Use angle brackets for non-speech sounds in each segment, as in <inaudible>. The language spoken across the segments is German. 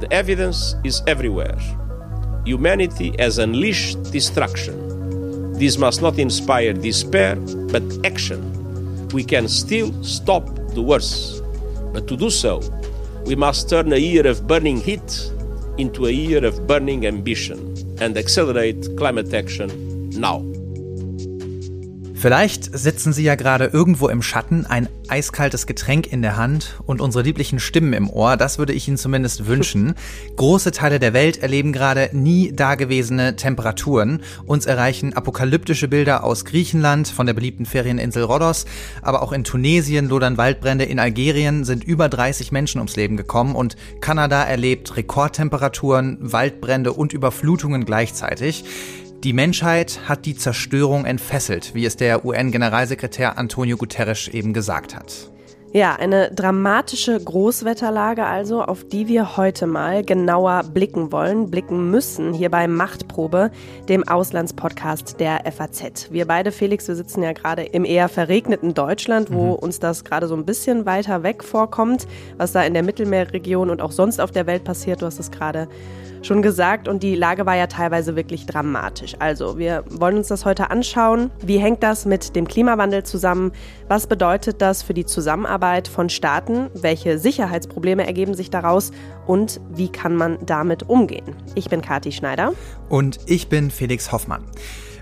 The evidence is everywhere. Humanity has unleashed destruction. This must not inspire despair, but action. We can still stop the worst. But to do so, we must turn a year of burning heat into a year of burning ambition and accelerate climate action now. Vielleicht sitzen Sie ja gerade irgendwo im Schatten, ein eiskaltes Getränk in der Hand und unsere lieblichen Stimmen im Ohr. Das würde ich Ihnen zumindest wünschen. <laughs> Große Teile der Welt erleben gerade nie dagewesene Temperaturen. Uns erreichen apokalyptische Bilder aus Griechenland, von der beliebten Ferieninsel Rhodos, aber auch in Tunesien lodern Waldbrände. In Algerien sind über 30 Menschen ums Leben gekommen und Kanada erlebt Rekordtemperaturen, Waldbrände und Überflutungen gleichzeitig. Die Menschheit hat die Zerstörung entfesselt, wie es der UN-Generalsekretär Antonio Guterres eben gesagt hat. Ja, eine dramatische Großwetterlage also, auf die wir heute mal genauer blicken wollen, blicken müssen, hier bei Machtprobe, dem Auslandspodcast der FAZ. Wir beide, Felix, wir sitzen ja gerade im eher verregneten Deutschland, wo mhm. uns das gerade so ein bisschen weiter weg vorkommt, was da in der Mittelmeerregion und auch sonst auf der Welt passiert. Du hast es gerade schon gesagt und die Lage war ja teilweise wirklich dramatisch. Also, wir wollen uns das heute anschauen. Wie hängt das mit dem Klimawandel zusammen? Was bedeutet das für die Zusammenarbeit von Staaten? Welche Sicherheitsprobleme ergeben sich daraus? Und wie kann man damit umgehen? Ich bin Kati Schneider. Und ich bin Felix Hoffmann.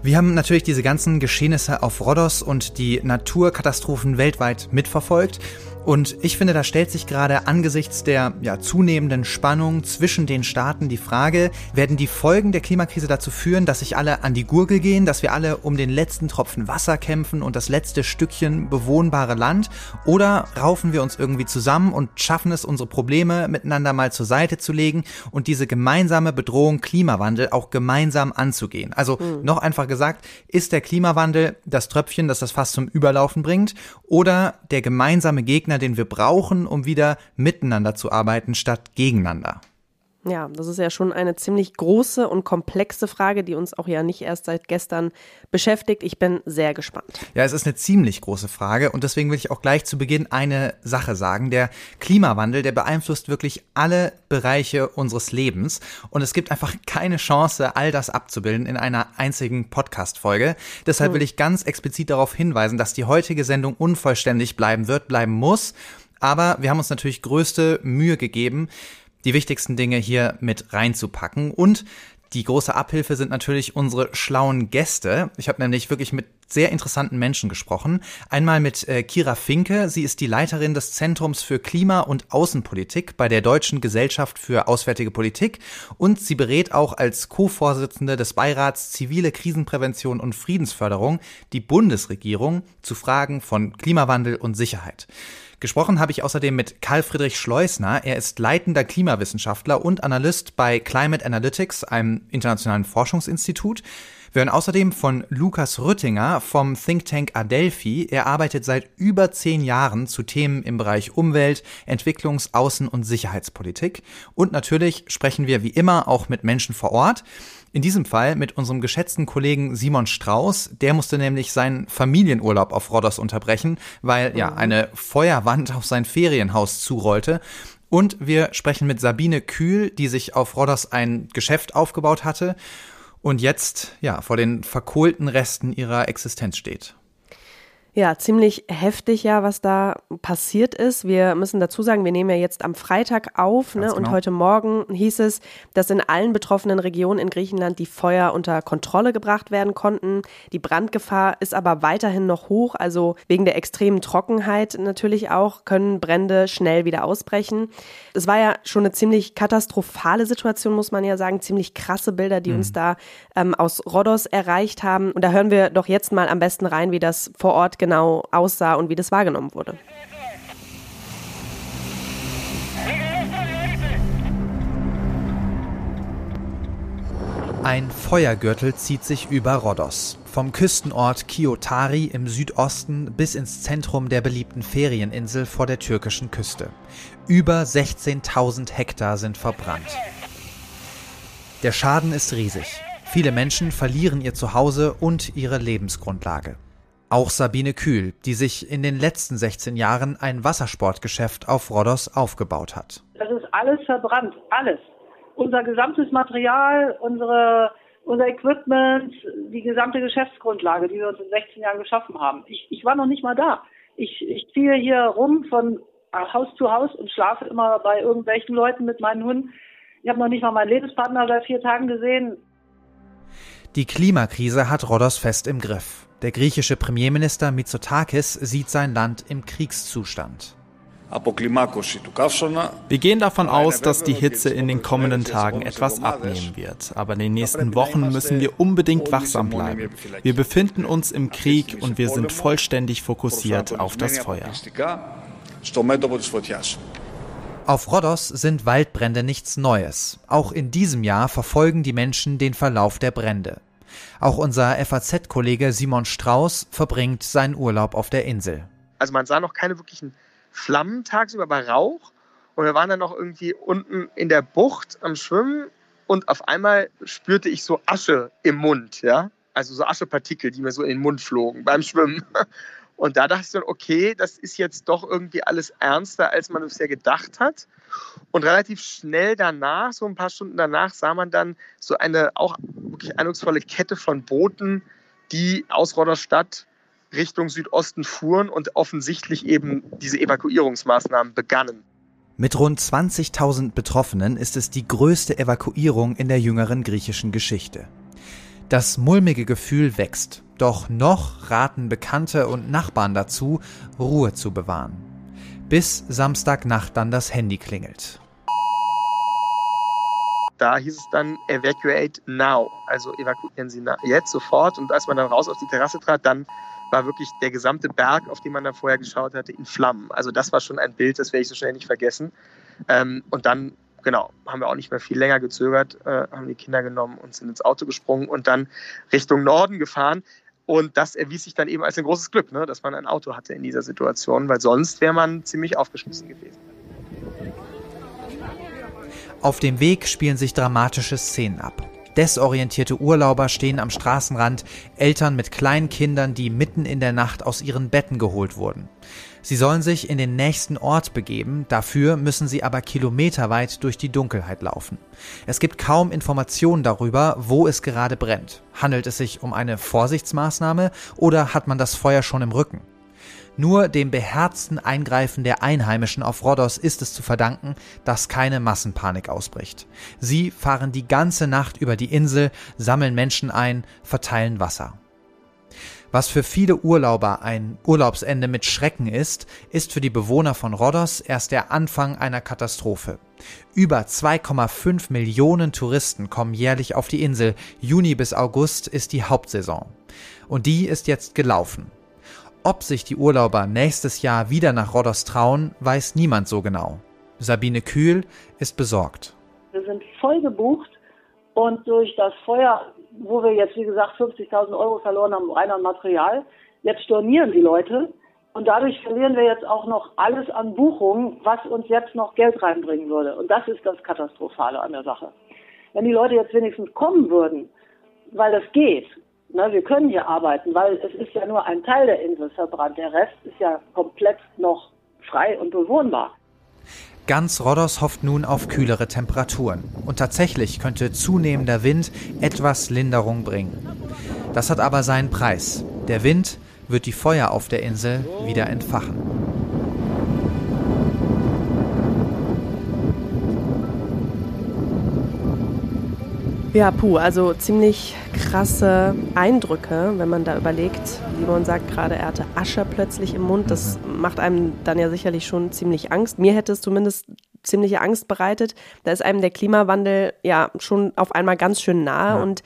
Wir haben natürlich diese ganzen Geschehnisse auf Rhodos und die Naturkatastrophen weltweit mitverfolgt. Und ich finde, da stellt sich gerade angesichts der ja, zunehmenden Spannung zwischen den Staaten die Frage, werden die Folgen der Klimakrise dazu führen, dass sich alle an die Gurgel gehen, dass wir alle um den letzten Tropfen Wasser kämpfen und das letzte Stückchen bewohnbare Land? Oder raufen wir uns irgendwie zusammen und schaffen es, unsere Probleme miteinander mal zur Seite zu legen und diese gemeinsame Bedrohung Klimawandel auch gemeinsam anzugehen? Also mhm. noch einfach gesagt, ist der Klimawandel das Tröpfchen, das das fast zum Überlaufen bringt oder der gemeinsame Gegner, den wir brauchen, um wieder miteinander zu arbeiten statt gegeneinander. Ja, das ist ja schon eine ziemlich große und komplexe Frage, die uns auch ja nicht erst seit gestern beschäftigt. Ich bin sehr gespannt. Ja, es ist eine ziemlich große Frage und deswegen will ich auch gleich zu Beginn eine Sache sagen. Der Klimawandel, der beeinflusst wirklich alle Bereiche unseres Lebens und es gibt einfach keine Chance, all das abzubilden in einer einzigen Podcast-Folge. Deshalb hm. will ich ganz explizit darauf hinweisen, dass die heutige Sendung unvollständig bleiben wird, bleiben muss. Aber wir haben uns natürlich größte Mühe gegeben, die wichtigsten Dinge hier mit reinzupacken. Und die große Abhilfe sind natürlich unsere schlauen Gäste. Ich habe nämlich wirklich mit sehr interessanten Menschen gesprochen. Einmal mit äh, Kira Finke. Sie ist die Leiterin des Zentrums für Klima- und Außenpolitik bei der Deutschen Gesellschaft für Auswärtige Politik. Und sie berät auch als Co-Vorsitzende des Beirats Zivile Krisenprävention und Friedensförderung die Bundesregierung zu Fragen von Klimawandel und Sicherheit. Gesprochen habe ich außerdem mit Karl Friedrich Schleusner. Er ist leitender Klimawissenschaftler und Analyst bei Climate Analytics, einem internationalen Forschungsinstitut. Wir hören außerdem von Lukas Rüttinger vom Think Tank Adelphi. Er arbeitet seit über zehn Jahren zu Themen im Bereich Umwelt, Entwicklungs-, Außen- und Sicherheitspolitik. Und natürlich sprechen wir wie immer auch mit Menschen vor Ort. In diesem Fall mit unserem geschätzten Kollegen Simon Strauß. Der musste nämlich seinen Familienurlaub auf Rhodos unterbrechen, weil ja mhm. eine Feuerwand auf sein Ferienhaus zurollte. Und wir sprechen mit Sabine Kühl, die sich auf Rhodos ein Geschäft aufgebaut hatte und jetzt ja vor den verkohlten Resten ihrer Existenz steht. Ja, ziemlich heftig ja, was da passiert ist. Wir müssen dazu sagen, wir nehmen ja jetzt am Freitag auf ne? Genau. und heute Morgen hieß es, dass in allen betroffenen Regionen in Griechenland die Feuer unter Kontrolle gebracht werden konnten. Die Brandgefahr ist aber weiterhin noch hoch, also wegen der extremen Trockenheit natürlich auch können Brände schnell wieder ausbrechen. Es war ja schon eine ziemlich katastrophale Situation, muss man ja sagen, ziemlich krasse Bilder, die mhm. uns da ähm, aus Rhodos erreicht haben. Und da hören wir doch jetzt mal am besten rein, wie das vor Ort genau genau aussah und wie das wahrgenommen wurde. Ein Feuergürtel zieht sich über Rhodos. Vom Küstenort Kiotari im Südosten bis ins Zentrum der beliebten Ferieninsel vor der türkischen Küste. Über 16.000 Hektar sind verbrannt. Der Schaden ist riesig. Viele Menschen verlieren ihr Zuhause und ihre Lebensgrundlage. Auch Sabine Kühl, die sich in den letzten 16 Jahren ein Wassersportgeschäft auf Rhodos aufgebaut hat. Das ist alles verbrannt, alles. Unser gesamtes Material, unsere, unser Equipment, die gesamte Geschäftsgrundlage, die wir uns in 16 Jahren geschaffen haben. Ich, ich war noch nicht mal da. Ich, ich ziehe hier rum von Haus zu Haus und schlafe immer bei irgendwelchen Leuten mit meinen Hunden. Ich habe noch nicht mal meinen Lebenspartner seit vier Tagen gesehen. Die Klimakrise hat Rhodos fest im Griff. Der griechische Premierminister Mitsotakis sieht sein Land im Kriegszustand. Wir gehen davon aus, dass die Hitze in den kommenden Tagen etwas abnehmen wird. Aber in den nächsten Wochen müssen wir unbedingt wachsam bleiben. Wir befinden uns im Krieg und wir sind vollständig fokussiert auf das Feuer. Auf Rhodos sind Waldbrände nichts Neues. Auch in diesem Jahr verfolgen die Menschen den Verlauf der Brände. Auch unser FAZ-Kollege Simon Strauß verbringt seinen Urlaub auf der Insel. Also man sah noch keine wirklichen Flammen tagsüber, aber Rauch. Und wir waren dann noch irgendwie unten in der Bucht am Schwimmen und auf einmal spürte ich so Asche im Mund, ja. Also so Aschepartikel, die mir so in den Mund flogen beim Schwimmen. <laughs> Und da dachte ich dann, okay, das ist jetzt doch irgendwie alles ernster, als man bisher gedacht hat. Und relativ schnell danach, so ein paar Stunden danach, sah man dann so eine auch wirklich eindrucksvolle Kette von Booten, die aus Rodderstadt Richtung Südosten fuhren und offensichtlich eben diese Evakuierungsmaßnahmen begannen. Mit rund 20.000 Betroffenen ist es die größte Evakuierung in der jüngeren griechischen Geschichte. Das mulmige Gefühl wächst, doch noch raten Bekannte und Nachbarn dazu, Ruhe zu bewahren. Bis Samstagnacht dann das Handy klingelt. Da hieß es dann Evacuate now, also evakuieren Sie jetzt sofort. Und als man dann raus auf die Terrasse trat, dann war wirklich der gesamte Berg, auf den man da vorher geschaut hatte, in Flammen. Also das war schon ein Bild, das werde ich so schnell nicht vergessen. Ähm, und dann, genau, haben wir auch nicht mehr viel länger gezögert, äh, haben die Kinder genommen und sind ins Auto gesprungen und dann Richtung Norden gefahren. Und das erwies sich dann eben als ein großes Glück, ne, dass man ein Auto hatte in dieser Situation, weil sonst wäre man ziemlich aufgeschmissen gewesen. Auf dem Weg spielen sich dramatische Szenen ab. Desorientierte Urlauber stehen am Straßenrand, Eltern mit kleinen Kindern, die mitten in der Nacht aus ihren Betten geholt wurden. Sie sollen sich in den nächsten Ort begeben, dafür müssen sie aber kilometerweit durch die Dunkelheit laufen. Es gibt kaum Informationen darüber, wo es gerade brennt. Handelt es sich um eine Vorsichtsmaßnahme oder hat man das Feuer schon im Rücken? Nur dem beherzten Eingreifen der Einheimischen auf Rhodos ist es zu verdanken, dass keine Massenpanik ausbricht. Sie fahren die ganze Nacht über die Insel, sammeln Menschen ein, verteilen Wasser. Was für viele Urlauber ein Urlaubsende mit Schrecken ist, ist für die Bewohner von Rhodos erst der Anfang einer Katastrophe. Über 2,5 Millionen Touristen kommen jährlich auf die Insel. Juni bis August ist die Hauptsaison. Und die ist jetzt gelaufen. Ob sich die Urlauber nächstes Jahr wieder nach Rhodos trauen, weiß niemand so genau. Sabine Kühl ist besorgt. Wir sind voll gebucht und durch das Feuer, wo wir jetzt wie gesagt 50.000 Euro verloren haben, rein an Material, jetzt stornieren die Leute und dadurch verlieren wir jetzt auch noch alles an Buchungen, was uns jetzt noch Geld reinbringen würde. Und das ist das Katastrophale an der Sache. Wenn die Leute jetzt wenigstens kommen würden, weil das geht, na, wir können hier arbeiten, weil es ist ja nur ein Teil der Insel verbrannt. Der Rest ist ja komplett noch frei und bewohnbar. Ganz Rhodos hofft nun auf kühlere Temperaturen. Und tatsächlich könnte zunehmender Wind etwas Linderung bringen. Das hat aber seinen Preis. Der Wind wird die Feuer auf der Insel wieder entfachen. Ja, puh, also ziemlich krasse Eindrücke, wenn man da überlegt. Simon sagt gerade, er hatte Asche plötzlich im Mund. Das mhm. macht einem dann ja sicherlich schon ziemlich Angst. Mir hätte es zumindest ziemliche Angst bereitet. Da ist einem der Klimawandel ja schon auf einmal ganz schön nahe ja. und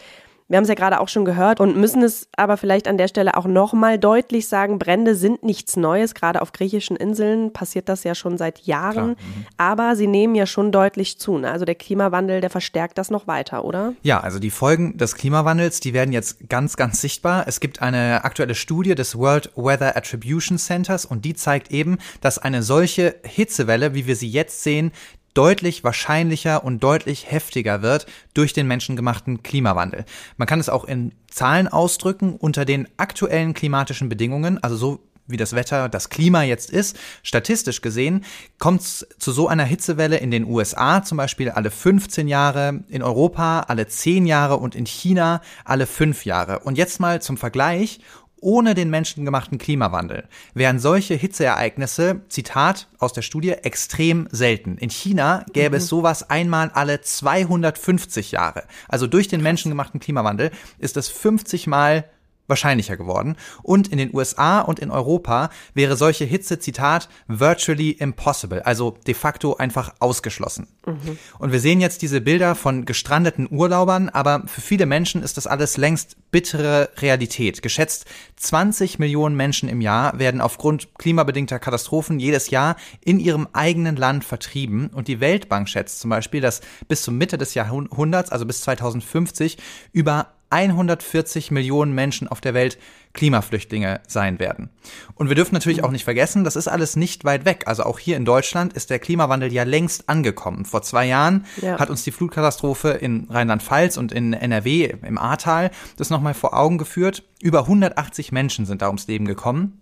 wir haben es ja gerade auch schon gehört und müssen es aber vielleicht an der Stelle auch nochmal deutlich sagen, Brände sind nichts Neues. Gerade auf griechischen Inseln passiert das ja schon seit Jahren. Mhm. Aber sie nehmen ja schon deutlich zu. Ne? Also der Klimawandel, der verstärkt das noch weiter, oder? Ja, also die Folgen des Klimawandels, die werden jetzt ganz, ganz sichtbar. Es gibt eine aktuelle Studie des World Weather Attribution Centers und die zeigt eben, dass eine solche Hitzewelle, wie wir sie jetzt sehen, deutlich wahrscheinlicher und deutlich heftiger wird durch den menschengemachten Klimawandel. Man kann es auch in Zahlen ausdrücken unter den aktuellen klimatischen Bedingungen, also so wie das Wetter, das Klima jetzt ist, statistisch gesehen, kommt es zu so einer Hitzewelle in den USA zum Beispiel alle 15 Jahre, in Europa alle 10 Jahre und in China alle 5 Jahre. Und jetzt mal zum Vergleich, ohne den menschengemachten Klimawandel wären solche Hitzeereignisse, Zitat aus der Studie, extrem selten. In China gäbe mhm. es sowas einmal alle 250 Jahre. Also durch den menschengemachten Klimawandel ist es 50 Mal wahrscheinlicher geworden. Und in den USA und in Europa wäre solche Hitze, Zitat, virtually impossible, also de facto einfach ausgeschlossen. Mhm. Und wir sehen jetzt diese Bilder von gestrandeten Urlaubern, aber für viele Menschen ist das alles längst bittere Realität. Geschätzt 20 Millionen Menschen im Jahr werden aufgrund klimabedingter Katastrophen jedes Jahr in ihrem eigenen Land vertrieben. Und die Weltbank schätzt zum Beispiel, dass bis zur Mitte des Jahrhunderts, also bis 2050, über 140 Millionen Menschen auf der Welt Klimaflüchtlinge sein werden. Und wir dürfen natürlich auch nicht vergessen, das ist alles nicht weit weg. Also auch hier in Deutschland ist der Klimawandel ja längst angekommen. Vor zwei Jahren ja. hat uns die Flutkatastrophe in Rheinland-Pfalz und in NRW im Ahrtal das nochmal vor Augen geführt. Über 180 Menschen sind da ums Leben gekommen.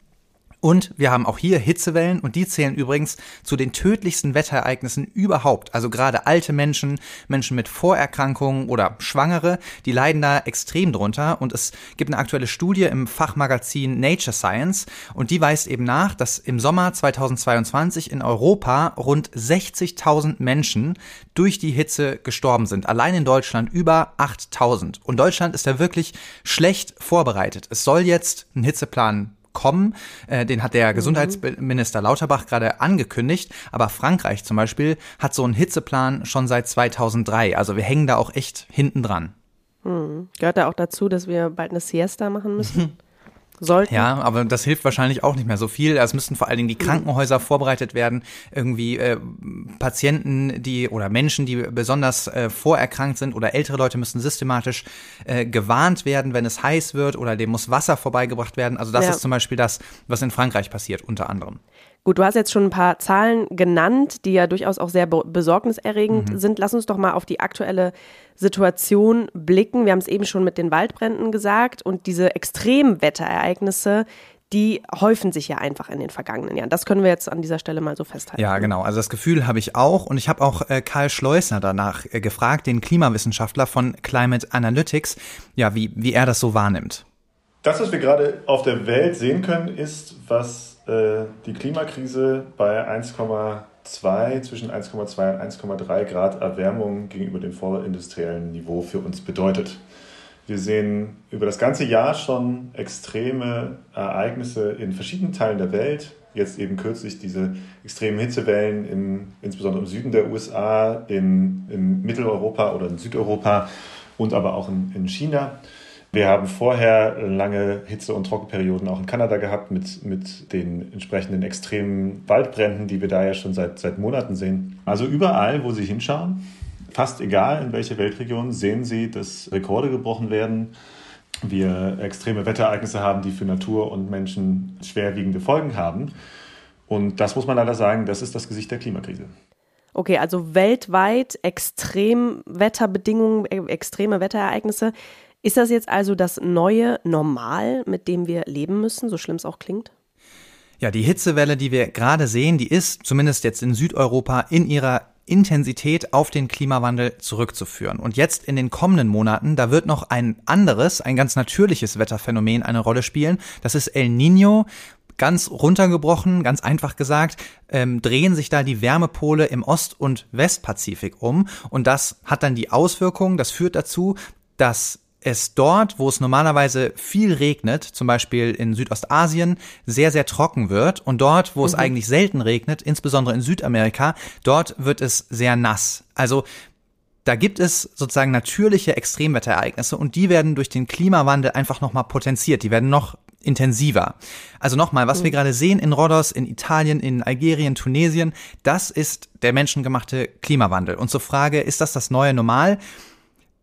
Und wir haben auch hier Hitzewellen und die zählen übrigens zu den tödlichsten Wetterereignissen überhaupt. Also gerade alte Menschen, Menschen mit Vorerkrankungen oder Schwangere, die leiden da extrem drunter. Und es gibt eine aktuelle Studie im Fachmagazin Nature Science und die weist eben nach, dass im Sommer 2022 in Europa rund 60.000 Menschen durch die Hitze gestorben sind. Allein in Deutschland über 8.000. Und Deutschland ist da wirklich schlecht vorbereitet. Es soll jetzt einen Hitzeplan kommen. Äh, den hat der mhm. Gesundheitsminister Lauterbach gerade angekündigt. Aber Frankreich zum Beispiel hat so einen Hitzeplan schon seit 2003. Also wir hängen da auch echt hinten dran. Hm. Gehört da auch dazu, dass wir bald eine Siesta machen müssen? <laughs> sollten. Ja, aber das hilft wahrscheinlich auch nicht mehr so viel. Es müssten vor allen Dingen die Krankenhäuser vorbereitet werden, irgendwie äh, Patienten, die oder Menschen, die besonders äh, vorerkrankt sind oder ältere Leute müssen systematisch äh, gewarnt werden, wenn es heiß wird oder dem muss Wasser vorbeigebracht werden. Also das ja. ist zum Beispiel das, was in Frankreich passiert, unter anderem. Gut, du hast jetzt schon ein paar Zahlen genannt, die ja durchaus auch sehr besorgniserregend mhm. sind. Lass uns doch mal auf die aktuelle Situation blicken. Wir haben es eben schon mit den Waldbränden gesagt und diese Extremwetterereignisse, die häufen sich ja einfach in den vergangenen Jahren. Das können wir jetzt an dieser Stelle mal so festhalten. Ja, genau. Also das Gefühl habe ich auch. Und ich habe auch äh, Karl Schleusner danach äh, gefragt, den Klimawissenschaftler von Climate Analytics, ja, wie, wie er das so wahrnimmt. Das, was wir gerade auf der Welt sehen können, ist, was die Klimakrise bei 1,2, zwischen 1,2 und 1,3 Grad Erwärmung gegenüber dem vorindustriellen Niveau für uns bedeutet. Wir sehen über das ganze Jahr schon extreme Ereignisse in verschiedenen Teilen der Welt. Jetzt eben kürzlich diese extremen Hitzewellen, im, insbesondere im Süden der USA, in, in Mitteleuropa oder in Südeuropa und aber auch in, in China. Wir haben vorher lange Hitze- und Trockenperioden auch in Kanada gehabt mit, mit den entsprechenden extremen Waldbränden, die wir da ja schon seit, seit Monaten sehen. Also überall, wo Sie hinschauen, fast egal in welche Weltregion, sehen Sie, dass Rekorde gebrochen werden. Wir extreme Wetterereignisse haben, die für Natur und Menschen schwerwiegende Folgen haben. Und das muss man leider sagen, das ist das Gesicht der Klimakrise. Okay, also weltweit Extremwetterbedingungen, extreme Wetterereignisse. Ist das jetzt also das neue Normal, mit dem wir leben müssen, so schlimm es auch klingt? Ja, die Hitzewelle, die wir gerade sehen, die ist zumindest jetzt in Südeuropa in ihrer Intensität auf den Klimawandel zurückzuführen. Und jetzt in den kommenden Monaten, da wird noch ein anderes, ein ganz natürliches Wetterphänomen eine Rolle spielen. Das ist El Nino. Ganz runtergebrochen, ganz einfach gesagt, ähm, drehen sich da die Wärmepole im Ost- und Westpazifik um. Und das hat dann die Auswirkung, das führt dazu, dass es dort, wo es normalerweise viel regnet, zum Beispiel in Südostasien, sehr, sehr trocken wird. Und dort, wo mhm. es eigentlich selten regnet, insbesondere in Südamerika, dort wird es sehr nass. Also da gibt es sozusagen natürliche Extremwetterereignisse und die werden durch den Klimawandel einfach nochmal potenziert. Die werden noch intensiver. Also nochmal, was mhm. wir gerade sehen in Rhodos, in Italien, in Algerien, Tunesien, das ist der menschengemachte Klimawandel. Und zur Frage, ist das das neue Normal?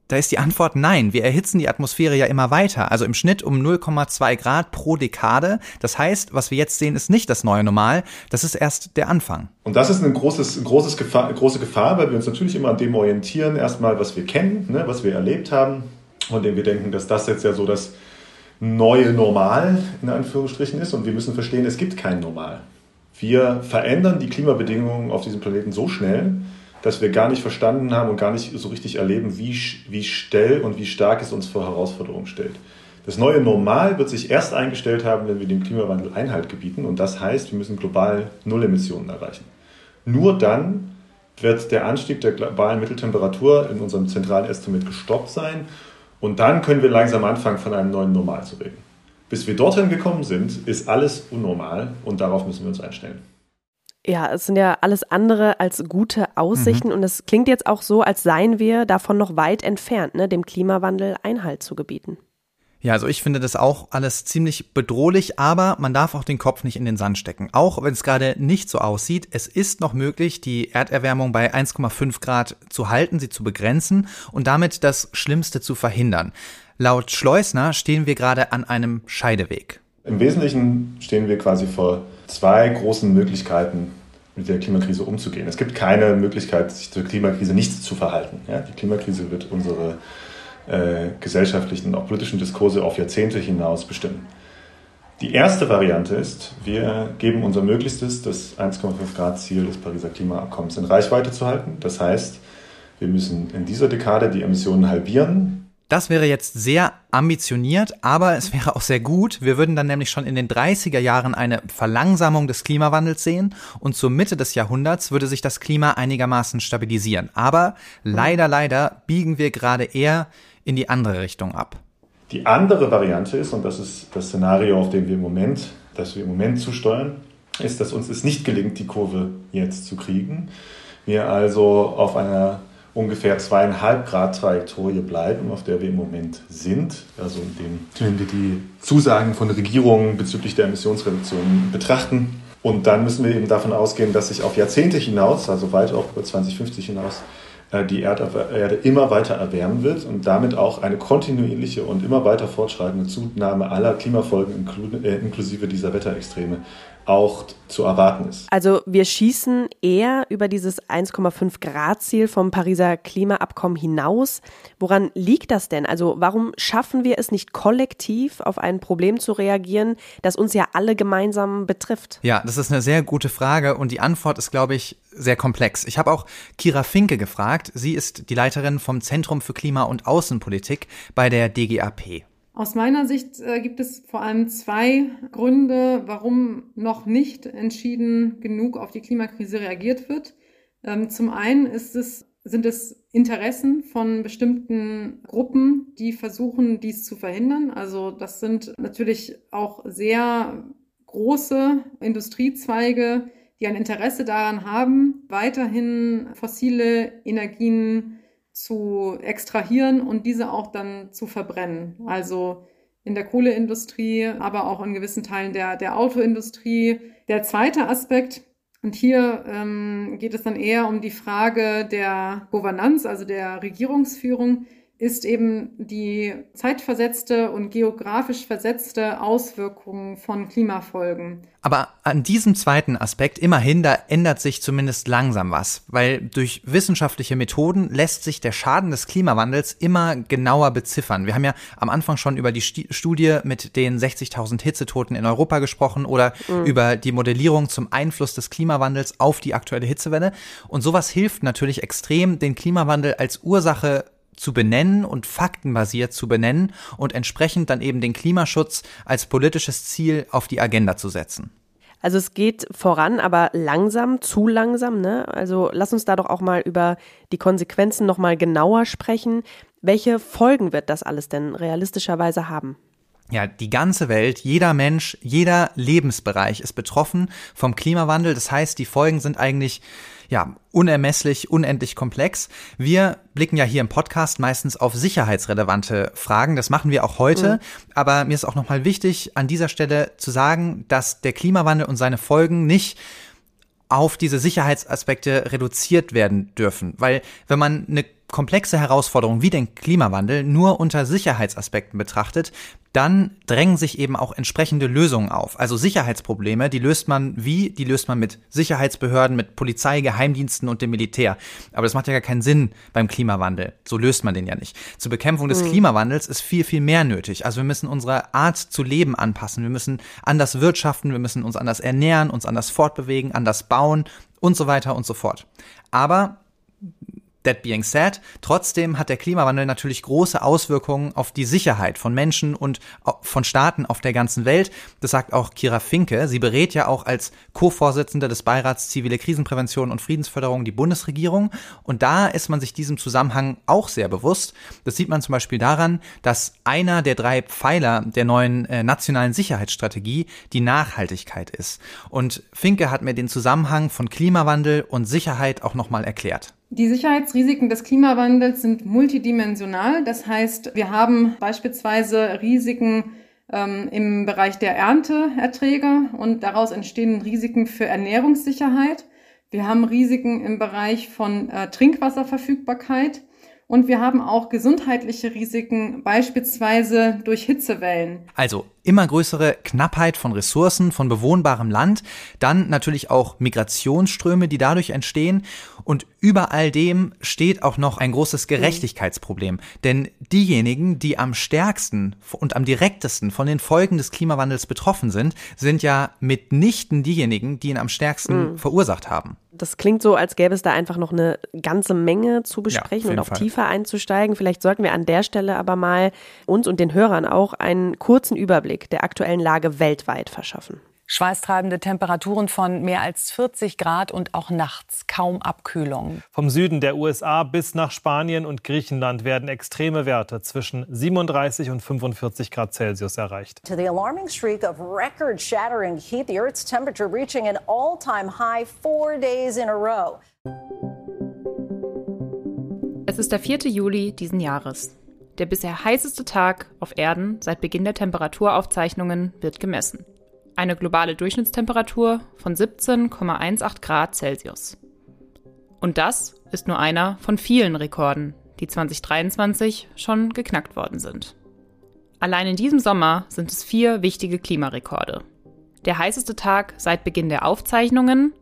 Da ist die Antwort nein. Wir erhitzen die Atmosphäre ja immer weiter, also im Schnitt um 0,2 Grad pro Dekade. Das heißt, was wir jetzt sehen, ist nicht das neue Normal, das ist erst der Anfang. Und das ist eine großes, großes Gefahr, große Gefahr, weil wir uns natürlich immer an dem orientieren, erstmal, was wir kennen, ne, was wir erlebt haben, von dem wir denken, dass das jetzt ja so das neue Normal in Anführungsstrichen ist und wir müssen verstehen, es gibt kein Normal. Wir verändern die Klimabedingungen auf diesem Planeten so schnell, dass wir gar nicht verstanden haben und gar nicht so richtig erleben, wie, wie schnell und wie stark es uns vor Herausforderungen stellt. Das neue Normal wird sich erst eingestellt haben, wenn wir dem Klimawandel Einhalt gebieten. Und das heißt, wir müssen global Nullemissionen erreichen. Nur dann wird der Anstieg der globalen Mitteltemperatur in unserem zentralen Estimate gestoppt sein. Und dann können wir langsam anfangen, von einem neuen Normal zu reden. Bis wir dorthin gekommen sind, ist alles unnormal und darauf müssen wir uns einstellen. Ja, es sind ja alles andere als gute Aussichten mhm. und es klingt jetzt auch so, als seien wir davon noch weit entfernt, ne, dem Klimawandel Einhalt zu gebieten. Ja, also ich finde das auch alles ziemlich bedrohlich, aber man darf auch den Kopf nicht in den Sand stecken. Auch wenn es gerade nicht so aussieht, es ist noch möglich, die Erderwärmung bei 1,5 Grad zu halten, sie zu begrenzen und damit das Schlimmste zu verhindern. Laut Schleusner stehen wir gerade an einem Scheideweg. Im Wesentlichen stehen wir quasi vor zwei großen Möglichkeiten, mit der Klimakrise umzugehen. Es gibt keine Möglichkeit, sich zur Klimakrise nicht zu verhalten. Ja, die Klimakrise wird unsere äh, gesellschaftlichen und auch politischen Diskurse auf Jahrzehnte hinaus bestimmen. Die erste Variante ist, wir geben unser Möglichstes, das 1,5 Grad Ziel des Pariser Klimaabkommens in Reichweite zu halten. Das heißt, wir müssen in dieser Dekade die Emissionen halbieren das wäre jetzt sehr ambitioniert, aber es wäre auch sehr gut. Wir würden dann nämlich schon in den 30er Jahren eine Verlangsamung des Klimawandels sehen und zur Mitte des Jahrhunderts würde sich das Klima einigermaßen stabilisieren. Aber leider, leider biegen wir gerade eher in die andere Richtung ab. Die andere Variante ist, und das ist das Szenario, auf dem wir im Moment, das wir im Moment zusteuern, ist, dass uns es nicht gelingt, die Kurve jetzt zu kriegen. Wir also auf einer ungefähr zweieinhalb Grad Trajektorie bleiben, auf der wir im Moment sind. Also indem, wenn wir die Zusagen von Regierungen bezüglich der Emissionsreduktion betrachten. Und dann müssen wir eben davon ausgehen, dass sich auf Jahrzehnte hinaus, also weit auch über 2050 hinaus, äh, die Erde immer weiter erwärmen wird und damit auch eine kontinuierliche und immer weiter fortschreitende Zunahme aller Klimafolgen äh, inklusive dieser Wetterextreme auch zu erwarten ist. Also wir schießen eher über dieses 1,5 Grad Ziel vom Pariser Klimaabkommen hinaus. Woran liegt das denn? Also warum schaffen wir es nicht kollektiv auf ein Problem zu reagieren, das uns ja alle gemeinsam betrifft? Ja, das ist eine sehr gute Frage und die Antwort ist, glaube ich, sehr komplex. Ich habe auch Kira Finke gefragt. Sie ist die Leiterin vom Zentrum für Klima- und Außenpolitik bei der DGAP. Aus meiner Sicht äh, gibt es vor allem zwei Gründe, warum noch nicht entschieden genug auf die Klimakrise reagiert wird. Ähm, zum einen ist es, sind es Interessen von bestimmten Gruppen, die versuchen, dies zu verhindern. Also das sind natürlich auch sehr große Industriezweige, die ein Interesse daran haben, weiterhin fossile Energien zu extrahieren und diese auch dann zu verbrennen. Also in der Kohleindustrie, aber auch in gewissen Teilen der, der Autoindustrie. Der zweite Aspekt, und hier ähm, geht es dann eher um die Frage der Governance, also der Regierungsführung ist eben die zeitversetzte und geografisch versetzte Auswirkung von Klimafolgen. Aber an diesem zweiten Aspekt immerhin, da ändert sich zumindest langsam was, weil durch wissenschaftliche Methoden lässt sich der Schaden des Klimawandels immer genauer beziffern. Wir haben ja am Anfang schon über die Studie mit den 60.000 Hitzetoten in Europa gesprochen oder mhm. über die Modellierung zum Einfluss des Klimawandels auf die aktuelle Hitzewelle. Und sowas hilft natürlich extrem, den Klimawandel als Ursache zu benennen und faktenbasiert zu benennen und entsprechend dann eben den Klimaschutz als politisches Ziel auf die Agenda zu setzen. Also es geht voran, aber langsam, zu langsam. Ne? Also lass uns da doch auch mal über die Konsequenzen noch mal genauer sprechen. Welche Folgen wird das alles denn realistischerweise haben? Ja, die ganze Welt, jeder Mensch, jeder Lebensbereich ist betroffen vom Klimawandel. Das heißt, die Folgen sind eigentlich ja, unermesslich, unendlich komplex. Wir blicken ja hier im Podcast meistens auf sicherheitsrelevante Fragen. Das machen wir auch heute. Mhm. Aber mir ist auch nochmal wichtig, an dieser Stelle zu sagen, dass der Klimawandel und seine Folgen nicht auf diese Sicherheitsaspekte reduziert werden dürfen. Weil wenn man eine komplexe Herausforderung wie den Klimawandel nur unter Sicherheitsaspekten betrachtet, dann drängen sich eben auch entsprechende Lösungen auf. Also Sicherheitsprobleme, die löst man wie? Die löst man mit Sicherheitsbehörden, mit Polizei, Geheimdiensten und dem Militär. Aber das macht ja gar keinen Sinn beim Klimawandel. So löst man den ja nicht. Zur Bekämpfung des mhm. Klimawandels ist viel, viel mehr nötig. Also wir müssen unsere Art zu leben anpassen. Wir müssen anders wirtschaften, wir müssen uns anders ernähren, uns anders fortbewegen, anders bauen und so weiter und so fort. Aber That being said, trotzdem hat der Klimawandel natürlich große Auswirkungen auf die Sicherheit von Menschen und von Staaten auf der ganzen Welt. Das sagt auch Kira Finke. Sie berät ja auch als Co-Vorsitzende des Beirats Zivile Krisenprävention und Friedensförderung die Bundesregierung. Und da ist man sich diesem Zusammenhang auch sehr bewusst. Das sieht man zum Beispiel daran, dass einer der drei Pfeiler der neuen äh, nationalen Sicherheitsstrategie die Nachhaltigkeit ist. Und Finke hat mir den Zusammenhang von Klimawandel und Sicherheit auch nochmal erklärt. Die Sicherheitsrisiken des Klimawandels sind multidimensional. Das heißt, wir haben beispielsweise Risiken ähm, im Bereich der Ernteerträge und daraus entstehen Risiken für Ernährungssicherheit. Wir haben Risiken im Bereich von äh, Trinkwasserverfügbarkeit. Und wir haben auch gesundheitliche Risiken, beispielsweise durch Hitzewellen. Also immer größere Knappheit von Ressourcen, von bewohnbarem Land, dann natürlich auch Migrationsströme, die dadurch entstehen. Und über all dem steht auch noch ein großes Gerechtigkeitsproblem. Denn diejenigen, die am stärksten und am direktesten von den Folgen des Klimawandels betroffen sind, sind ja mitnichten diejenigen, die ihn am stärksten mhm. verursacht haben. Das klingt so, als gäbe es da einfach noch eine ganze Menge zu besprechen ja, und auch Fall. tiefer einzusteigen. Vielleicht sollten wir an der Stelle aber mal uns und den Hörern auch einen kurzen Überblick der aktuellen Lage weltweit verschaffen. Schweißtreibende Temperaturen von mehr als 40 Grad und auch nachts kaum Abkühlung. Vom Süden der USA bis nach Spanien und Griechenland werden extreme Werte zwischen 37 und 45 Grad Celsius erreicht. To the alarming streak of record-shattering heat, the Earth's temperature reaching an all-time high four days in a row. Es ist der 4. Juli diesen Jahres. Der bisher heißeste Tag auf Erden seit Beginn der Temperaturaufzeichnungen wird gemessen eine globale Durchschnittstemperatur von 17,18 Grad Celsius. Und das ist nur einer von vielen Rekorden, die 2023 schon geknackt worden sind. Allein in diesem Sommer sind es vier wichtige Klimarekorde. Der heißeste Tag seit Beginn der Aufzeichnungen,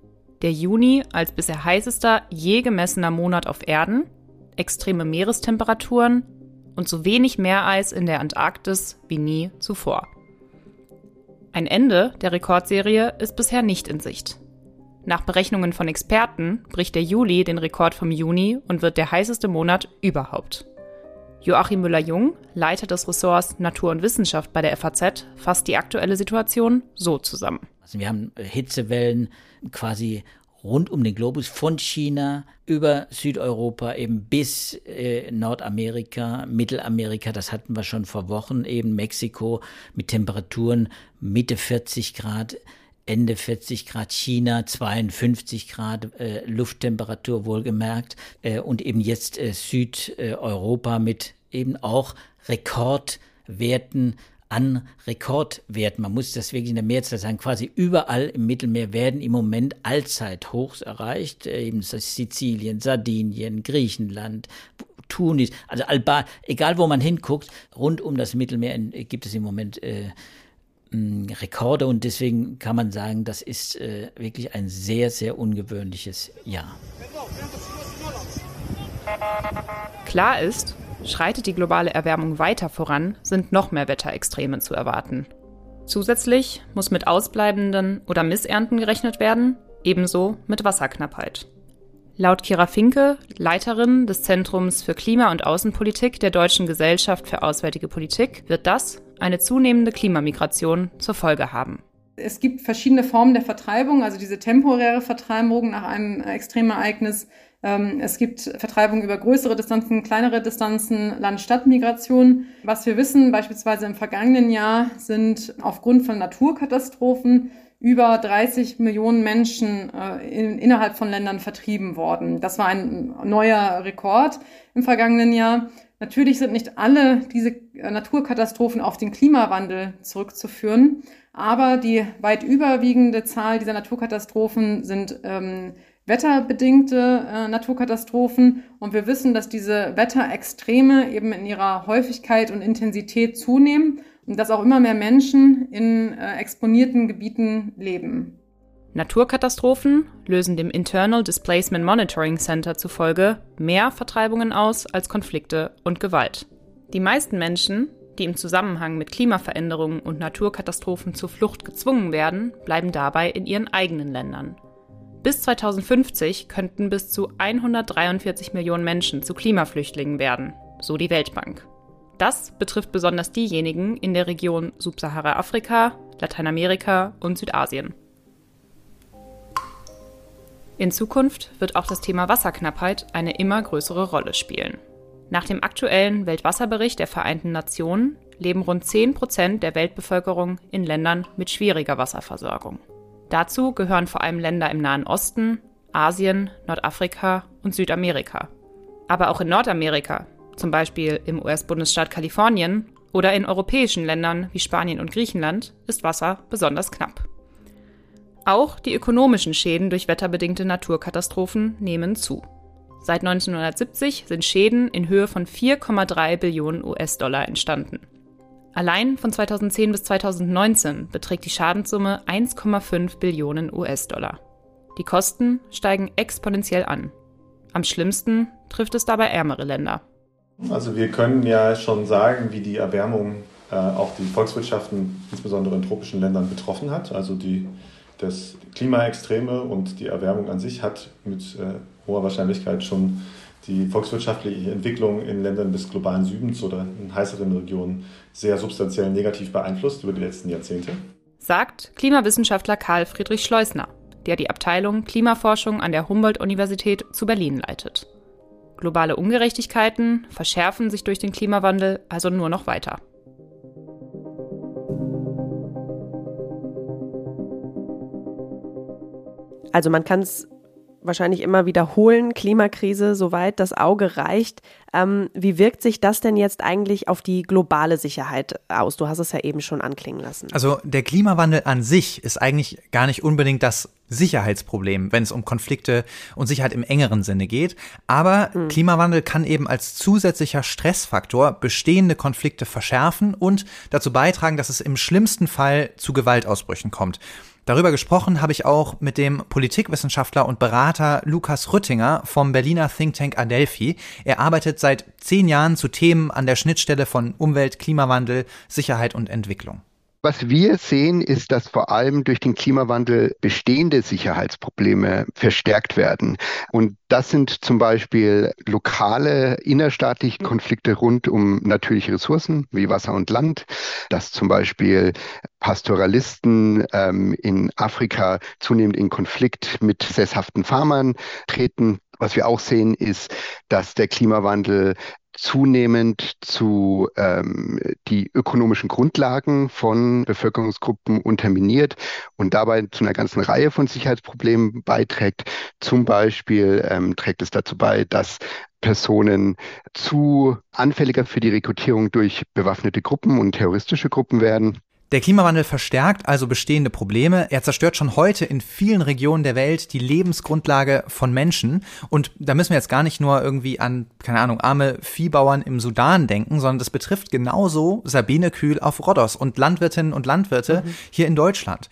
der Juni als bisher heißester je gemessener Monat auf Erden, extreme Meerestemperaturen und so wenig Meereis in der Antarktis wie nie zuvor. Ein Ende der Rekordserie ist bisher nicht in Sicht. Nach Berechnungen von Experten bricht der Juli den Rekord vom Juni und wird der heißeste Monat überhaupt. Joachim Müller-Jung, Leiter des Ressorts Natur und Wissenschaft bei der FAZ, fasst die aktuelle Situation so zusammen. Also wir haben Hitzewellen quasi rund um den Globus von China über Südeuropa eben bis äh, Nordamerika, Mittelamerika, das hatten wir schon vor Wochen, eben. Mexiko mit Temperaturen Mitte 40 Grad. Ende 40 Grad. China, 52 Grad äh, Lufttemperatur wohlgemerkt. Äh, und eben jetzt äh, Südeuropa mit eben auch Rekordwerten an Rekordwerten. Man muss das wirklich in der Mehrzahl sagen. Quasi überall im Mittelmeer werden im Moment Allzeithochs erreicht. Äh, eben Sizilien, Sardinien, Griechenland, Tunis, also Alba, egal wo man hinguckt, rund um das Mittelmeer gibt es im Moment äh, Rekorde und deswegen kann man sagen, das ist äh, wirklich ein sehr, sehr ungewöhnliches Jahr. Klar ist, Schreitet die globale Erwärmung weiter voran, sind noch mehr Wetterextreme zu erwarten. Zusätzlich muss mit ausbleibenden oder Missernten gerechnet werden, ebenso mit Wasserknappheit. Laut Kira Finke, Leiterin des Zentrums für Klima- und Außenpolitik der Deutschen Gesellschaft für Auswärtige Politik, wird das eine zunehmende Klimamigration zur Folge haben. Es gibt verschiedene Formen der Vertreibung, also diese temporäre Vertreibung nach einem Extremereignis es gibt Vertreibung über größere Distanzen, kleinere Distanzen, Land-Stadt-Migration. Was wir wissen, beispielsweise im vergangenen Jahr sind aufgrund von Naturkatastrophen über 30 Millionen Menschen äh, in, innerhalb von Ländern vertrieben worden. Das war ein neuer Rekord im vergangenen Jahr. Natürlich sind nicht alle diese äh, Naturkatastrophen auf den Klimawandel zurückzuführen, aber die weit überwiegende Zahl dieser Naturkatastrophen sind ähm, wetterbedingte äh, Naturkatastrophen. Und wir wissen, dass diese Wetterextreme eben in ihrer Häufigkeit und Intensität zunehmen und dass auch immer mehr Menschen in äh, exponierten Gebieten leben. Naturkatastrophen lösen dem Internal Displacement Monitoring Center zufolge mehr Vertreibungen aus als Konflikte und Gewalt. Die meisten Menschen, die im Zusammenhang mit Klimaveränderungen und Naturkatastrophen zur Flucht gezwungen werden, bleiben dabei in ihren eigenen Ländern. Bis 2050 könnten bis zu 143 Millionen Menschen zu Klimaflüchtlingen werden, so die Weltbank. Das betrifft besonders diejenigen in der Region Subsahara-Afrika, Lateinamerika und Südasien. In Zukunft wird auch das Thema Wasserknappheit eine immer größere Rolle spielen. Nach dem aktuellen Weltwasserbericht der Vereinten Nationen leben rund 10 Prozent der Weltbevölkerung in Ländern mit schwieriger Wasserversorgung. Dazu gehören vor allem Länder im Nahen Osten, Asien, Nordafrika und Südamerika. Aber auch in Nordamerika, zum Beispiel im US-Bundesstaat Kalifornien oder in europäischen Ländern wie Spanien und Griechenland, ist Wasser besonders knapp. Auch die ökonomischen Schäden durch wetterbedingte Naturkatastrophen nehmen zu. Seit 1970 sind Schäden in Höhe von 4,3 Billionen US-Dollar entstanden. Allein von 2010 bis 2019 beträgt die Schadenssumme 1,5 Billionen US-Dollar. Die Kosten steigen exponentiell an. Am schlimmsten trifft es dabei ärmere Länder. Also wir können ja schon sagen, wie die Erwärmung äh, auch die Volkswirtschaften, insbesondere in tropischen Ländern, betroffen hat. Also die, das Klimaextreme und die Erwärmung an sich hat mit äh, hoher Wahrscheinlichkeit schon die volkswirtschaftliche Entwicklung in Ländern des globalen Südens oder in heißeren Regionen sehr substanziell negativ beeinflusst über die letzten Jahrzehnte. Sagt Klimawissenschaftler Karl Friedrich Schleusner, der die Abteilung Klimaforschung an der Humboldt-Universität zu Berlin leitet. Globale Ungerechtigkeiten verschärfen sich durch den Klimawandel also nur noch weiter. Also man kann es wahrscheinlich immer wiederholen, Klimakrise, soweit das Auge reicht. Ähm, wie wirkt sich das denn jetzt eigentlich auf die globale Sicherheit aus? Du hast es ja eben schon anklingen lassen. Also der Klimawandel an sich ist eigentlich gar nicht unbedingt das Sicherheitsproblem, wenn es um Konflikte und Sicherheit im engeren Sinne geht. Aber mhm. Klimawandel kann eben als zusätzlicher Stressfaktor bestehende Konflikte verschärfen und dazu beitragen, dass es im schlimmsten Fall zu Gewaltausbrüchen kommt. Darüber gesprochen habe ich auch mit dem Politikwissenschaftler und Berater Lukas Rüttinger vom Berliner Think Tank Adelphi. Er arbeitet seit zehn Jahren zu Themen an der Schnittstelle von Umwelt, Klimawandel, Sicherheit und Entwicklung. Was wir sehen, ist, dass vor allem durch den Klimawandel bestehende Sicherheitsprobleme verstärkt werden. Und das sind zum Beispiel lokale innerstaatliche Konflikte rund um natürliche Ressourcen wie Wasser und Land, dass zum Beispiel Pastoralisten ähm, in Afrika zunehmend in Konflikt mit sesshaften Farmern treten. Was wir auch sehen, ist, dass der Klimawandel zunehmend zu ähm, die ökonomischen Grundlagen von Bevölkerungsgruppen unterminiert und dabei zu einer ganzen Reihe von Sicherheitsproblemen beiträgt. Zum Beispiel ähm, trägt es dazu bei, dass Personen zu anfälliger für die Rekrutierung durch bewaffnete Gruppen und terroristische Gruppen werden. Der Klimawandel verstärkt also bestehende Probleme. Er zerstört schon heute in vielen Regionen der Welt die Lebensgrundlage von Menschen. Und da müssen wir jetzt gar nicht nur irgendwie an, keine Ahnung, arme Viehbauern im Sudan denken, sondern das betrifft genauso Sabine Kühl auf Rhodos und Landwirtinnen und Landwirte mhm. hier in Deutschland.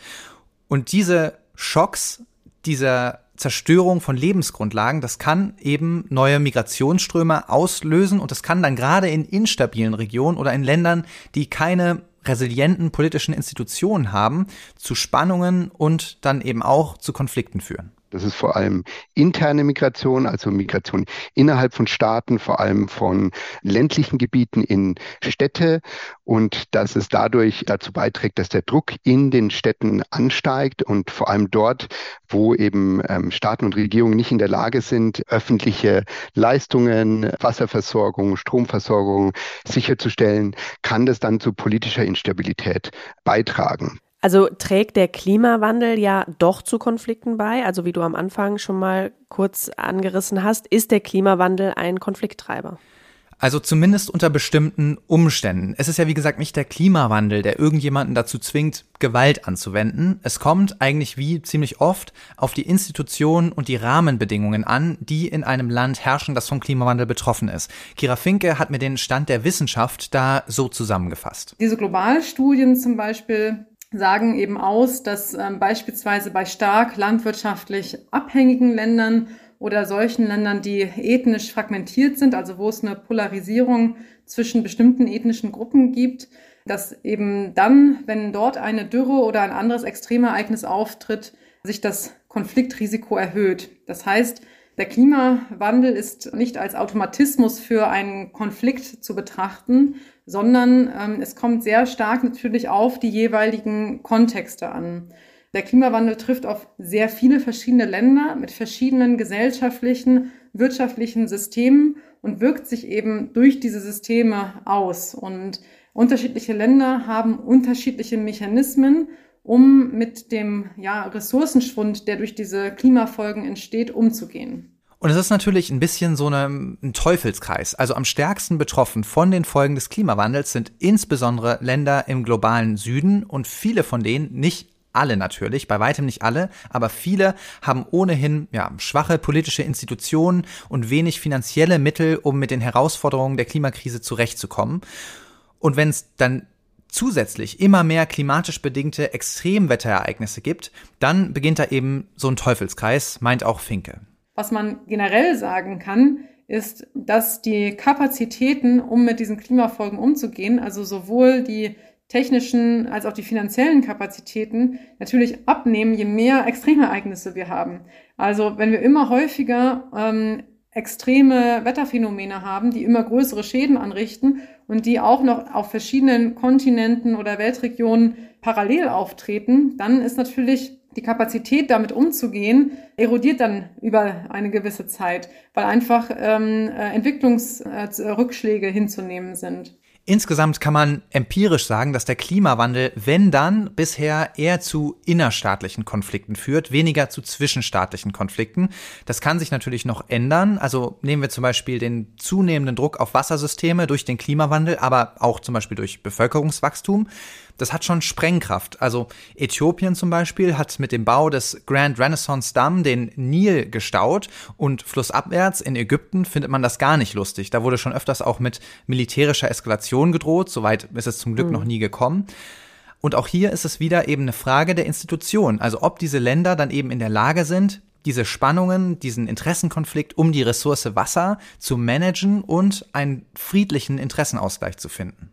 Und diese Schocks, dieser Zerstörung von Lebensgrundlagen, das kann eben neue Migrationsströme auslösen und das kann dann gerade in instabilen Regionen oder in Ländern, die keine resilienten politischen Institutionen haben, zu Spannungen und dann eben auch zu Konflikten führen. Das ist vor allem interne Migration, also Migration innerhalb von Staaten, vor allem von ländlichen Gebieten in Städte und dass es dadurch dazu beiträgt, dass der Druck in den Städten ansteigt und vor allem dort, wo eben ähm, Staaten und Regierungen nicht in der Lage sind, öffentliche Leistungen, Wasserversorgung, Stromversorgung sicherzustellen, kann das dann zu politischer Instabilität beitragen. Also trägt der Klimawandel ja doch zu Konflikten bei. Also wie du am Anfang schon mal kurz angerissen hast, ist der Klimawandel ein Konflikttreiber. Also zumindest unter bestimmten Umständen. Es ist ja wie gesagt nicht der Klimawandel, der irgendjemanden dazu zwingt, Gewalt anzuwenden. Es kommt eigentlich wie ziemlich oft auf die Institutionen und die Rahmenbedingungen an, die in einem Land herrschen, das vom Klimawandel betroffen ist. Kira Finke hat mir den Stand der Wissenschaft da so zusammengefasst. Diese Globalstudien zum Beispiel sagen eben aus, dass ähm, beispielsweise bei stark landwirtschaftlich abhängigen Ländern oder solchen Ländern, die ethnisch fragmentiert sind, also wo es eine Polarisierung zwischen bestimmten ethnischen Gruppen gibt, dass eben dann, wenn dort eine Dürre oder ein anderes Extremereignis auftritt, sich das Konfliktrisiko erhöht. Das heißt, der Klimawandel ist nicht als Automatismus für einen Konflikt zu betrachten, sondern ähm, es kommt sehr stark natürlich auf die jeweiligen Kontexte an. Der Klimawandel trifft auf sehr viele verschiedene Länder mit verschiedenen gesellschaftlichen, wirtschaftlichen Systemen und wirkt sich eben durch diese Systeme aus. Und unterschiedliche Länder haben unterschiedliche Mechanismen, um mit dem ja, Ressourcenschwund, der durch diese Klimafolgen entsteht, umzugehen. Und es ist natürlich ein bisschen so eine, ein Teufelskreis. Also am stärksten betroffen von den Folgen des Klimawandels sind insbesondere Länder im globalen Süden und viele von denen nicht alle natürlich, bei weitem nicht alle, aber viele haben ohnehin ja, schwache politische Institutionen und wenig finanzielle Mittel, um mit den Herausforderungen der Klimakrise zurechtzukommen. Und wenn es dann zusätzlich immer mehr klimatisch bedingte Extremwetterereignisse gibt, dann beginnt da eben so ein Teufelskreis, meint auch Finke. Was man generell sagen kann, ist, dass die Kapazitäten, um mit diesen Klimafolgen umzugehen, also sowohl die technischen als auch die finanziellen Kapazitäten natürlich abnehmen, je mehr Extremereignisse wir haben. Also wenn wir immer häufiger ähm, extreme Wetterphänomene haben, die immer größere Schäden anrichten und die auch noch auf verschiedenen Kontinenten oder Weltregionen parallel auftreten, dann ist natürlich die Kapazität, damit umzugehen, erodiert dann über eine gewisse Zeit, weil einfach ähm, äh, Entwicklungsrückschläge hinzunehmen sind. Insgesamt kann man empirisch sagen, dass der Klimawandel, wenn dann, bisher eher zu innerstaatlichen Konflikten führt, weniger zu zwischenstaatlichen Konflikten. Das kann sich natürlich noch ändern. Also nehmen wir zum Beispiel den zunehmenden Druck auf Wassersysteme durch den Klimawandel, aber auch zum Beispiel durch Bevölkerungswachstum das hat schon Sprengkraft. Also Äthiopien zum Beispiel hat mit dem Bau des Grand Renaissance Dam den Nil gestaut und flussabwärts in Ägypten findet man das gar nicht lustig. Da wurde schon öfters auch mit militärischer Eskalation gedroht. Soweit ist es zum Glück mhm. noch nie gekommen. Und auch hier ist es wieder eben eine Frage der Institution. Also ob diese Länder dann eben in der Lage sind, diese Spannungen, diesen Interessenkonflikt um die Ressource Wasser zu managen und einen friedlichen Interessenausgleich zu finden.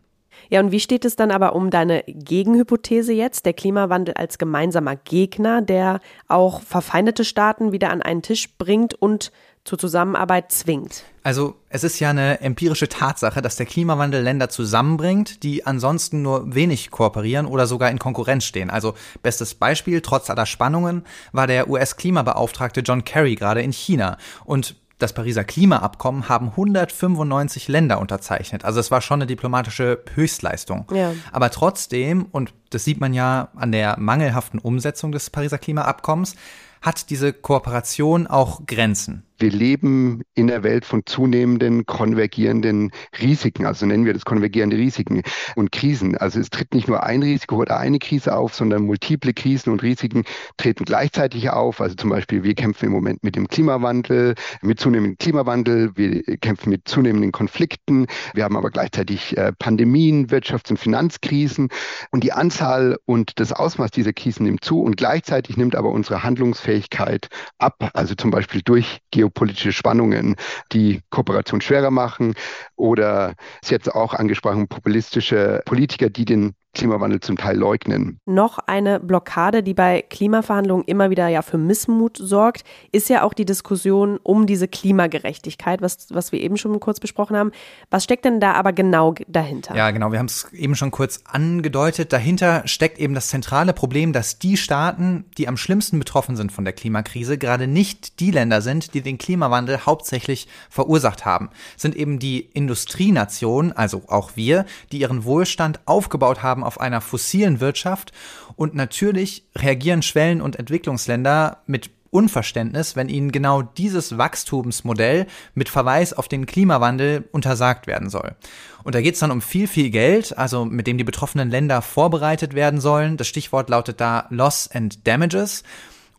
Ja, und wie steht es dann aber um deine Gegenhypothese jetzt, der Klimawandel als gemeinsamer Gegner, der auch verfeindete Staaten wieder an einen Tisch bringt und zur Zusammenarbeit zwingt? Also es ist ja eine empirische Tatsache, dass der Klimawandel Länder zusammenbringt, die ansonsten nur wenig kooperieren oder sogar in Konkurrenz stehen. Also bestes Beispiel, trotz aller Spannungen, war der US-Klimabeauftragte John Kerry gerade in China. Und das Pariser Klimaabkommen haben 195 Länder unterzeichnet. Also es war schon eine diplomatische Höchstleistung. Ja. Aber trotzdem, und das sieht man ja an der mangelhaften Umsetzung des Pariser Klimaabkommens, hat diese Kooperation auch Grenzen. Wir leben in einer Welt von zunehmenden konvergierenden Risiken, also nennen wir das konvergierende Risiken und Krisen. Also es tritt nicht nur ein Risiko oder eine Krise auf, sondern multiple Krisen und Risiken treten gleichzeitig auf. Also zum Beispiel, wir kämpfen im Moment mit dem Klimawandel, mit zunehmendem Klimawandel, wir kämpfen mit zunehmenden Konflikten, wir haben aber gleichzeitig äh, Pandemien, Wirtschafts- und Finanzkrisen und die Anzahl und das Ausmaß dieser Krisen nimmt zu und gleichzeitig nimmt aber unsere Handlungsfähigkeit ab, also zum Beispiel durch Geopolitik geopolitische Spannungen, die Kooperation schwerer machen oder es jetzt auch angesprochen populistische Politiker, die den Klimawandel zum Teil leugnen. Noch eine Blockade, die bei Klimaverhandlungen immer wieder ja für Missmut sorgt, ist ja auch die Diskussion um diese Klimagerechtigkeit, was, was wir eben schon kurz besprochen haben. Was steckt denn da aber genau dahinter? Ja, genau, wir haben es eben schon kurz angedeutet. Dahinter steckt eben das zentrale Problem, dass die Staaten, die am schlimmsten betroffen sind von der Klimakrise, gerade nicht die Länder sind, die den Klimawandel hauptsächlich verursacht haben. Sind eben die Industrienationen, also auch wir, die ihren Wohlstand aufgebaut haben haben auf einer fossilen Wirtschaft und natürlich reagieren Schwellen- und Entwicklungsländer mit Unverständnis, wenn ihnen genau dieses Wachstumsmodell mit Verweis auf den Klimawandel untersagt werden soll. Und da geht es dann um viel, viel Geld, also mit dem die betroffenen Länder vorbereitet werden sollen. Das Stichwort lautet da Loss and Damages.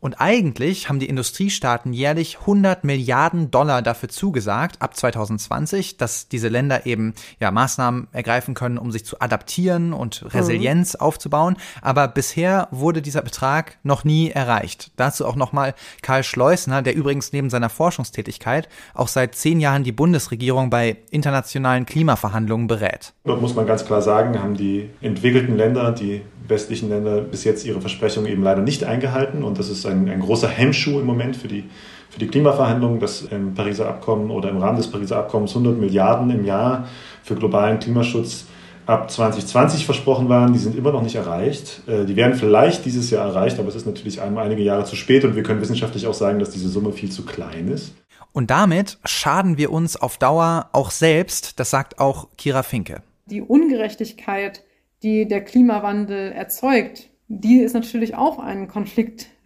Und eigentlich haben die Industriestaaten jährlich 100 Milliarden Dollar dafür zugesagt, ab 2020, dass diese Länder eben ja Maßnahmen ergreifen können, um sich zu adaptieren und Resilienz mhm. aufzubauen. Aber bisher wurde dieser Betrag noch nie erreicht. Dazu auch nochmal Karl Schleusner, der übrigens neben seiner Forschungstätigkeit auch seit zehn Jahren die Bundesregierung bei internationalen Klimaverhandlungen berät. Dort muss man ganz klar sagen, haben die entwickelten Länder, die westlichen Länder bis jetzt ihre Versprechungen eben leider nicht eingehalten. Und das ist ein, ein großer Hemmschuh im Moment für die, für die Klimaverhandlungen, dass im Pariser Abkommen oder im Rahmen des Pariser Abkommens 100 Milliarden im Jahr für globalen Klimaschutz ab 2020 versprochen waren, die sind immer noch nicht erreicht. Äh, die werden vielleicht dieses Jahr erreicht, aber es ist natürlich einige Jahre zu spät und wir können wissenschaftlich auch sagen, dass diese Summe viel zu klein ist. Und damit schaden wir uns auf Dauer auch selbst, das sagt auch Kira Finke. Die Ungerechtigkeit die der Klimawandel erzeugt, die ist natürlich auch ein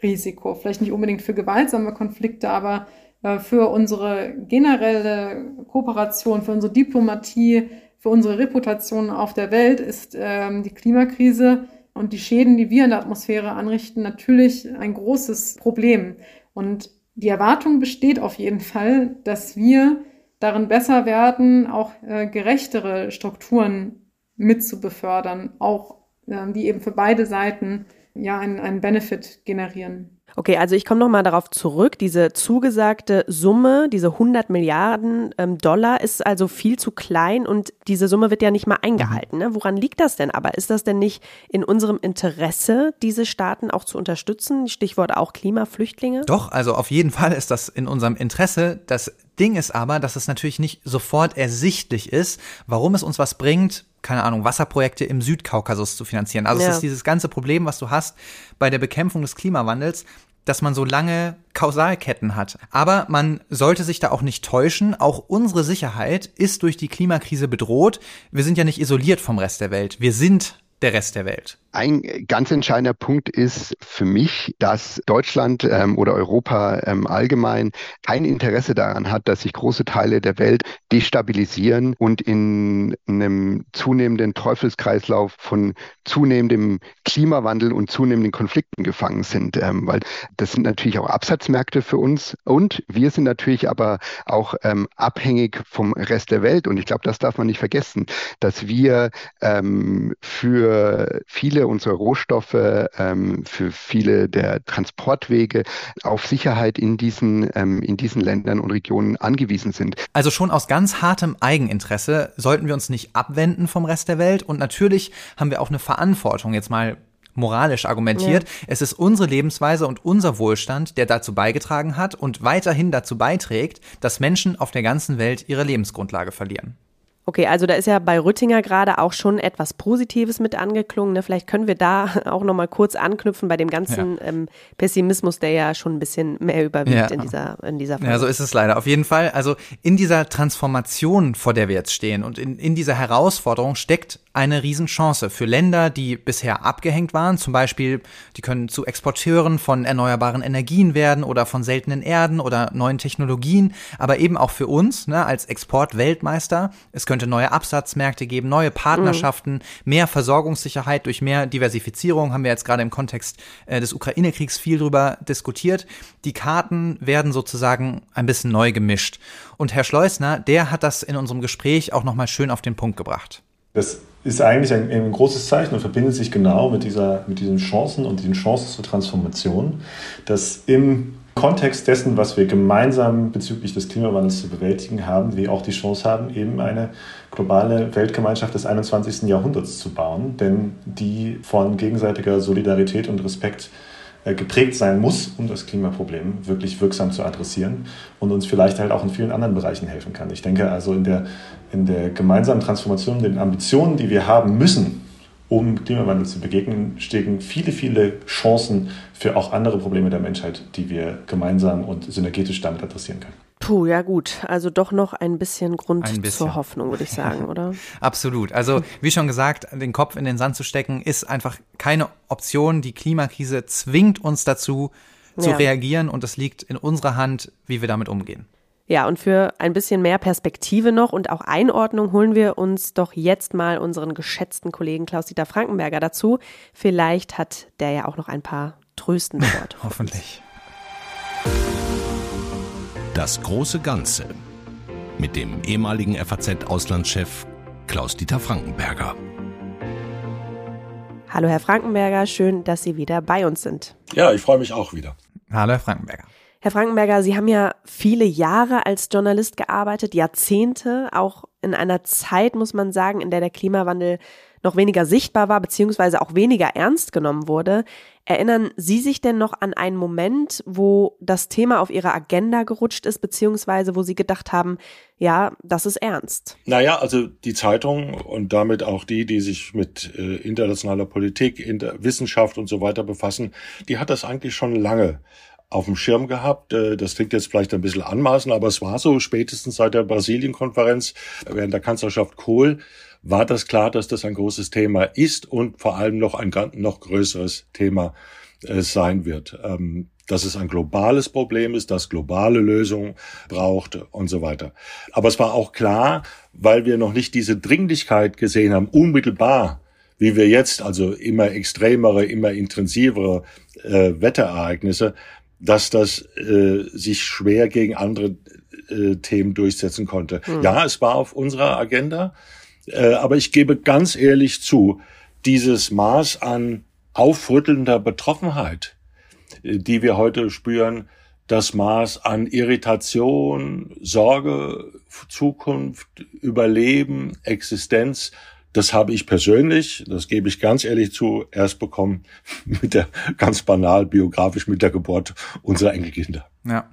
Konfliktrisiko. Vielleicht nicht unbedingt für gewaltsame Konflikte, aber äh, für unsere generelle Kooperation, für unsere Diplomatie, für unsere Reputation auf der Welt ist ähm, die Klimakrise und die Schäden, die wir in der Atmosphäre anrichten, natürlich ein großes Problem. Und die Erwartung besteht auf jeden Fall, dass wir darin besser werden, auch äh, gerechtere Strukturen mit zu befördern, auch äh, die eben für beide Seiten ja einen, einen Benefit generieren. Okay, also ich komme nochmal darauf zurück. Diese zugesagte Summe, diese 100 Milliarden ähm, Dollar, ist also viel zu klein und diese Summe wird ja nicht mal eingehalten. Ne? Woran liegt das denn aber? Ist das denn nicht in unserem Interesse, diese Staaten auch zu unterstützen? Stichwort auch Klimaflüchtlinge? Doch, also auf jeden Fall ist das in unserem Interesse. Das Ding ist aber, dass es natürlich nicht sofort ersichtlich ist, warum es uns was bringt, keine Ahnung, Wasserprojekte im Südkaukasus zu finanzieren. Also ja. es ist dieses ganze Problem, was du hast bei der Bekämpfung des Klimawandels, dass man so lange Kausalketten hat. Aber man sollte sich da auch nicht täuschen. Auch unsere Sicherheit ist durch die Klimakrise bedroht. Wir sind ja nicht isoliert vom Rest der Welt. Wir sind der Rest der Welt. Ein ganz entscheidender Punkt ist für mich, dass Deutschland ähm, oder Europa ähm, allgemein kein Interesse daran hat, dass sich große Teile der Welt destabilisieren und in einem zunehmenden Teufelskreislauf von zunehmendem Klimawandel und zunehmenden Konflikten gefangen sind. Ähm, weil das sind natürlich auch Absatzmärkte für uns und wir sind natürlich aber auch ähm, abhängig vom Rest der Welt. Und ich glaube, das darf man nicht vergessen, dass wir ähm, für viele unsere Rohstoffe, ähm, für viele der Transportwege auf Sicherheit in diesen, ähm, in diesen Ländern und Regionen angewiesen sind. Also schon aus ganz hartem Eigeninteresse sollten wir uns nicht abwenden vom Rest der Welt und natürlich haben wir auch eine Verantwortung, jetzt mal moralisch argumentiert. Ja. Es ist unsere Lebensweise und unser Wohlstand, der dazu beigetragen hat und weiterhin dazu beiträgt, dass Menschen auf der ganzen Welt ihre Lebensgrundlage verlieren. Okay, also da ist ja bei Rüttinger gerade auch schon etwas Positives mit angeklungen. Ne? Vielleicht können wir da <laughs> auch nochmal kurz anknüpfen bei dem ganzen ja. ähm, Pessimismus, der ja schon ein bisschen mehr überwiegt ja. in dieser in dieser Folge. Ja, so ist es leider. Auf jeden Fall. Also in dieser Transformation, vor der wir jetzt stehen und in, in dieser Herausforderung steckt eine Riesenchance für Länder, die bisher abgehängt waren. Zum Beispiel, die können zu Exporteuren von erneuerbaren Energien werden oder von seltenen Erden oder neuen Technologien. Aber eben auch für uns ne, als Exportweltmeister. Es können könnte neue Absatzmärkte geben, neue Partnerschaften, mhm. mehr Versorgungssicherheit durch mehr Diversifizierung, haben wir jetzt gerade im Kontext äh, des Ukraine-Kriegs viel drüber diskutiert. Die Karten werden sozusagen ein bisschen neu gemischt. Und Herr Schleusner, der hat das in unserem Gespräch auch nochmal schön auf den Punkt gebracht. Das ist eigentlich ein, ein, großes Zeichen und verbindet sich genau mit, dieser, mit diesen Chancen und diesen Chancen zur Transformation, dass im Kontext dessen, was wir gemeinsam bezüglich des Klimawandels zu bewältigen haben, wir auch die Chance haben, eben eine globale Weltgemeinschaft des 21. Jahrhunderts zu bauen, denn die von gegenseitiger Solidarität und Respekt äh, geprägt sein muss, um das Klimaproblem wirklich wirksam zu adressieren und uns vielleicht halt auch in vielen anderen Bereichen helfen kann. Ich denke also in der, in der gemeinsamen Transformation, den Ambitionen, die wir haben müssen, um Klimawandel zu begegnen, stecken viele, viele Chancen für auch andere Probleme der Menschheit, die wir gemeinsam und synergetisch damit adressieren können. Puh, ja gut. Also doch noch ein bisschen Grund ein bisschen. zur Hoffnung, würde ich sagen, <laughs> oder? Absolut. Also wie schon gesagt, den Kopf in den Sand zu stecken, ist einfach keine Option. Die Klimakrise zwingt uns dazu, zu ja. reagieren und es liegt in unserer Hand, wie wir damit umgehen. Ja, und für ein bisschen mehr Perspektive noch und auch Einordnung holen wir uns doch jetzt mal unseren geschätzten Kollegen Klaus-Dieter Frankenberger dazu. Vielleicht hat der ja auch noch ein paar tröstende <laughs> Worte. Hoffentlich. Das große Ganze mit dem ehemaligen FAZ-Auslandschef Klaus-Dieter Frankenberger. Hallo, Herr Frankenberger, schön, dass Sie wieder bei uns sind. Ja, ich freue mich auch wieder. Hallo, Herr Frankenberger. Herr Frankenberger, Sie haben ja viele Jahre als Journalist gearbeitet, Jahrzehnte, auch in einer Zeit, muss man sagen, in der der Klimawandel noch weniger sichtbar war, beziehungsweise auch weniger ernst genommen wurde. Erinnern Sie sich denn noch an einen Moment, wo das Thema auf Ihre Agenda gerutscht ist, beziehungsweise wo Sie gedacht haben, ja, das ist ernst? Naja, also die Zeitung und damit auch die, die sich mit äh, internationaler Politik, Inter Wissenschaft und so weiter befassen, die hat das eigentlich schon lange auf dem Schirm gehabt. Äh, das klingt jetzt vielleicht ein bisschen anmaßen, aber es war so spätestens seit der Brasilien-Konferenz während der Kanzlerschaft Kohl war das klar, dass das ein großes Thema ist und vor allem noch ein noch größeres Thema äh, sein wird. Ähm, dass es ein globales Problem ist, das globale Lösungen braucht und so weiter. Aber es war auch klar, weil wir noch nicht diese Dringlichkeit gesehen haben, unmittelbar, wie wir jetzt, also immer extremere, immer intensivere äh, Wetterereignisse, dass das äh, sich schwer gegen andere äh, Themen durchsetzen konnte. Mhm. Ja, es war auf unserer Agenda, äh, aber ich gebe ganz ehrlich zu, dieses Maß an aufrüttelnder Betroffenheit, äh, die wir heute spüren, das Maß an Irritation, Sorge, Zukunft, Überleben, Existenz, das habe ich persönlich, das gebe ich ganz ehrlich zu, erst bekommen <laughs> mit der ganz banal biografisch mit der Geburt unserer Enkelkinder. Ja.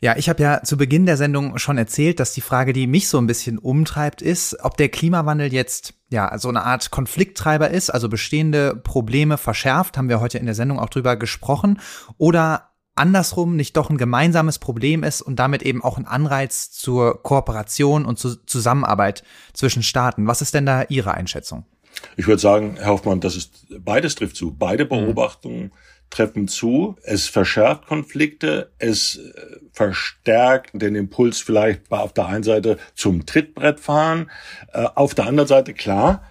Ja, ich habe ja zu Beginn der Sendung schon erzählt, dass die Frage, die mich so ein bisschen umtreibt, ist, ob der Klimawandel jetzt ja so eine Art Konflikttreiber ist, also bestehende Probleme verschärft, haben wir heute in der Sendung auch drüber gesprochen, oder andersrum nicht doch ein gemeinsames Problem ist und damit eben auch ein Anreiz zur Kooperation und zur Zusammenarbeit zwischen Staaten. Was ist denn da Ihre Einschätzung? Ich würde sagen, Herr Hoffmann, das ist beides trifft zu. Beide mhm. Beobachtungen mhm treffen zu. Es verschärft Konflikte, es äh, verstärkt den Impuls vielleicht auf der einen Seite zum Trittbrettfahren, äh, auf der anderen Seite klar,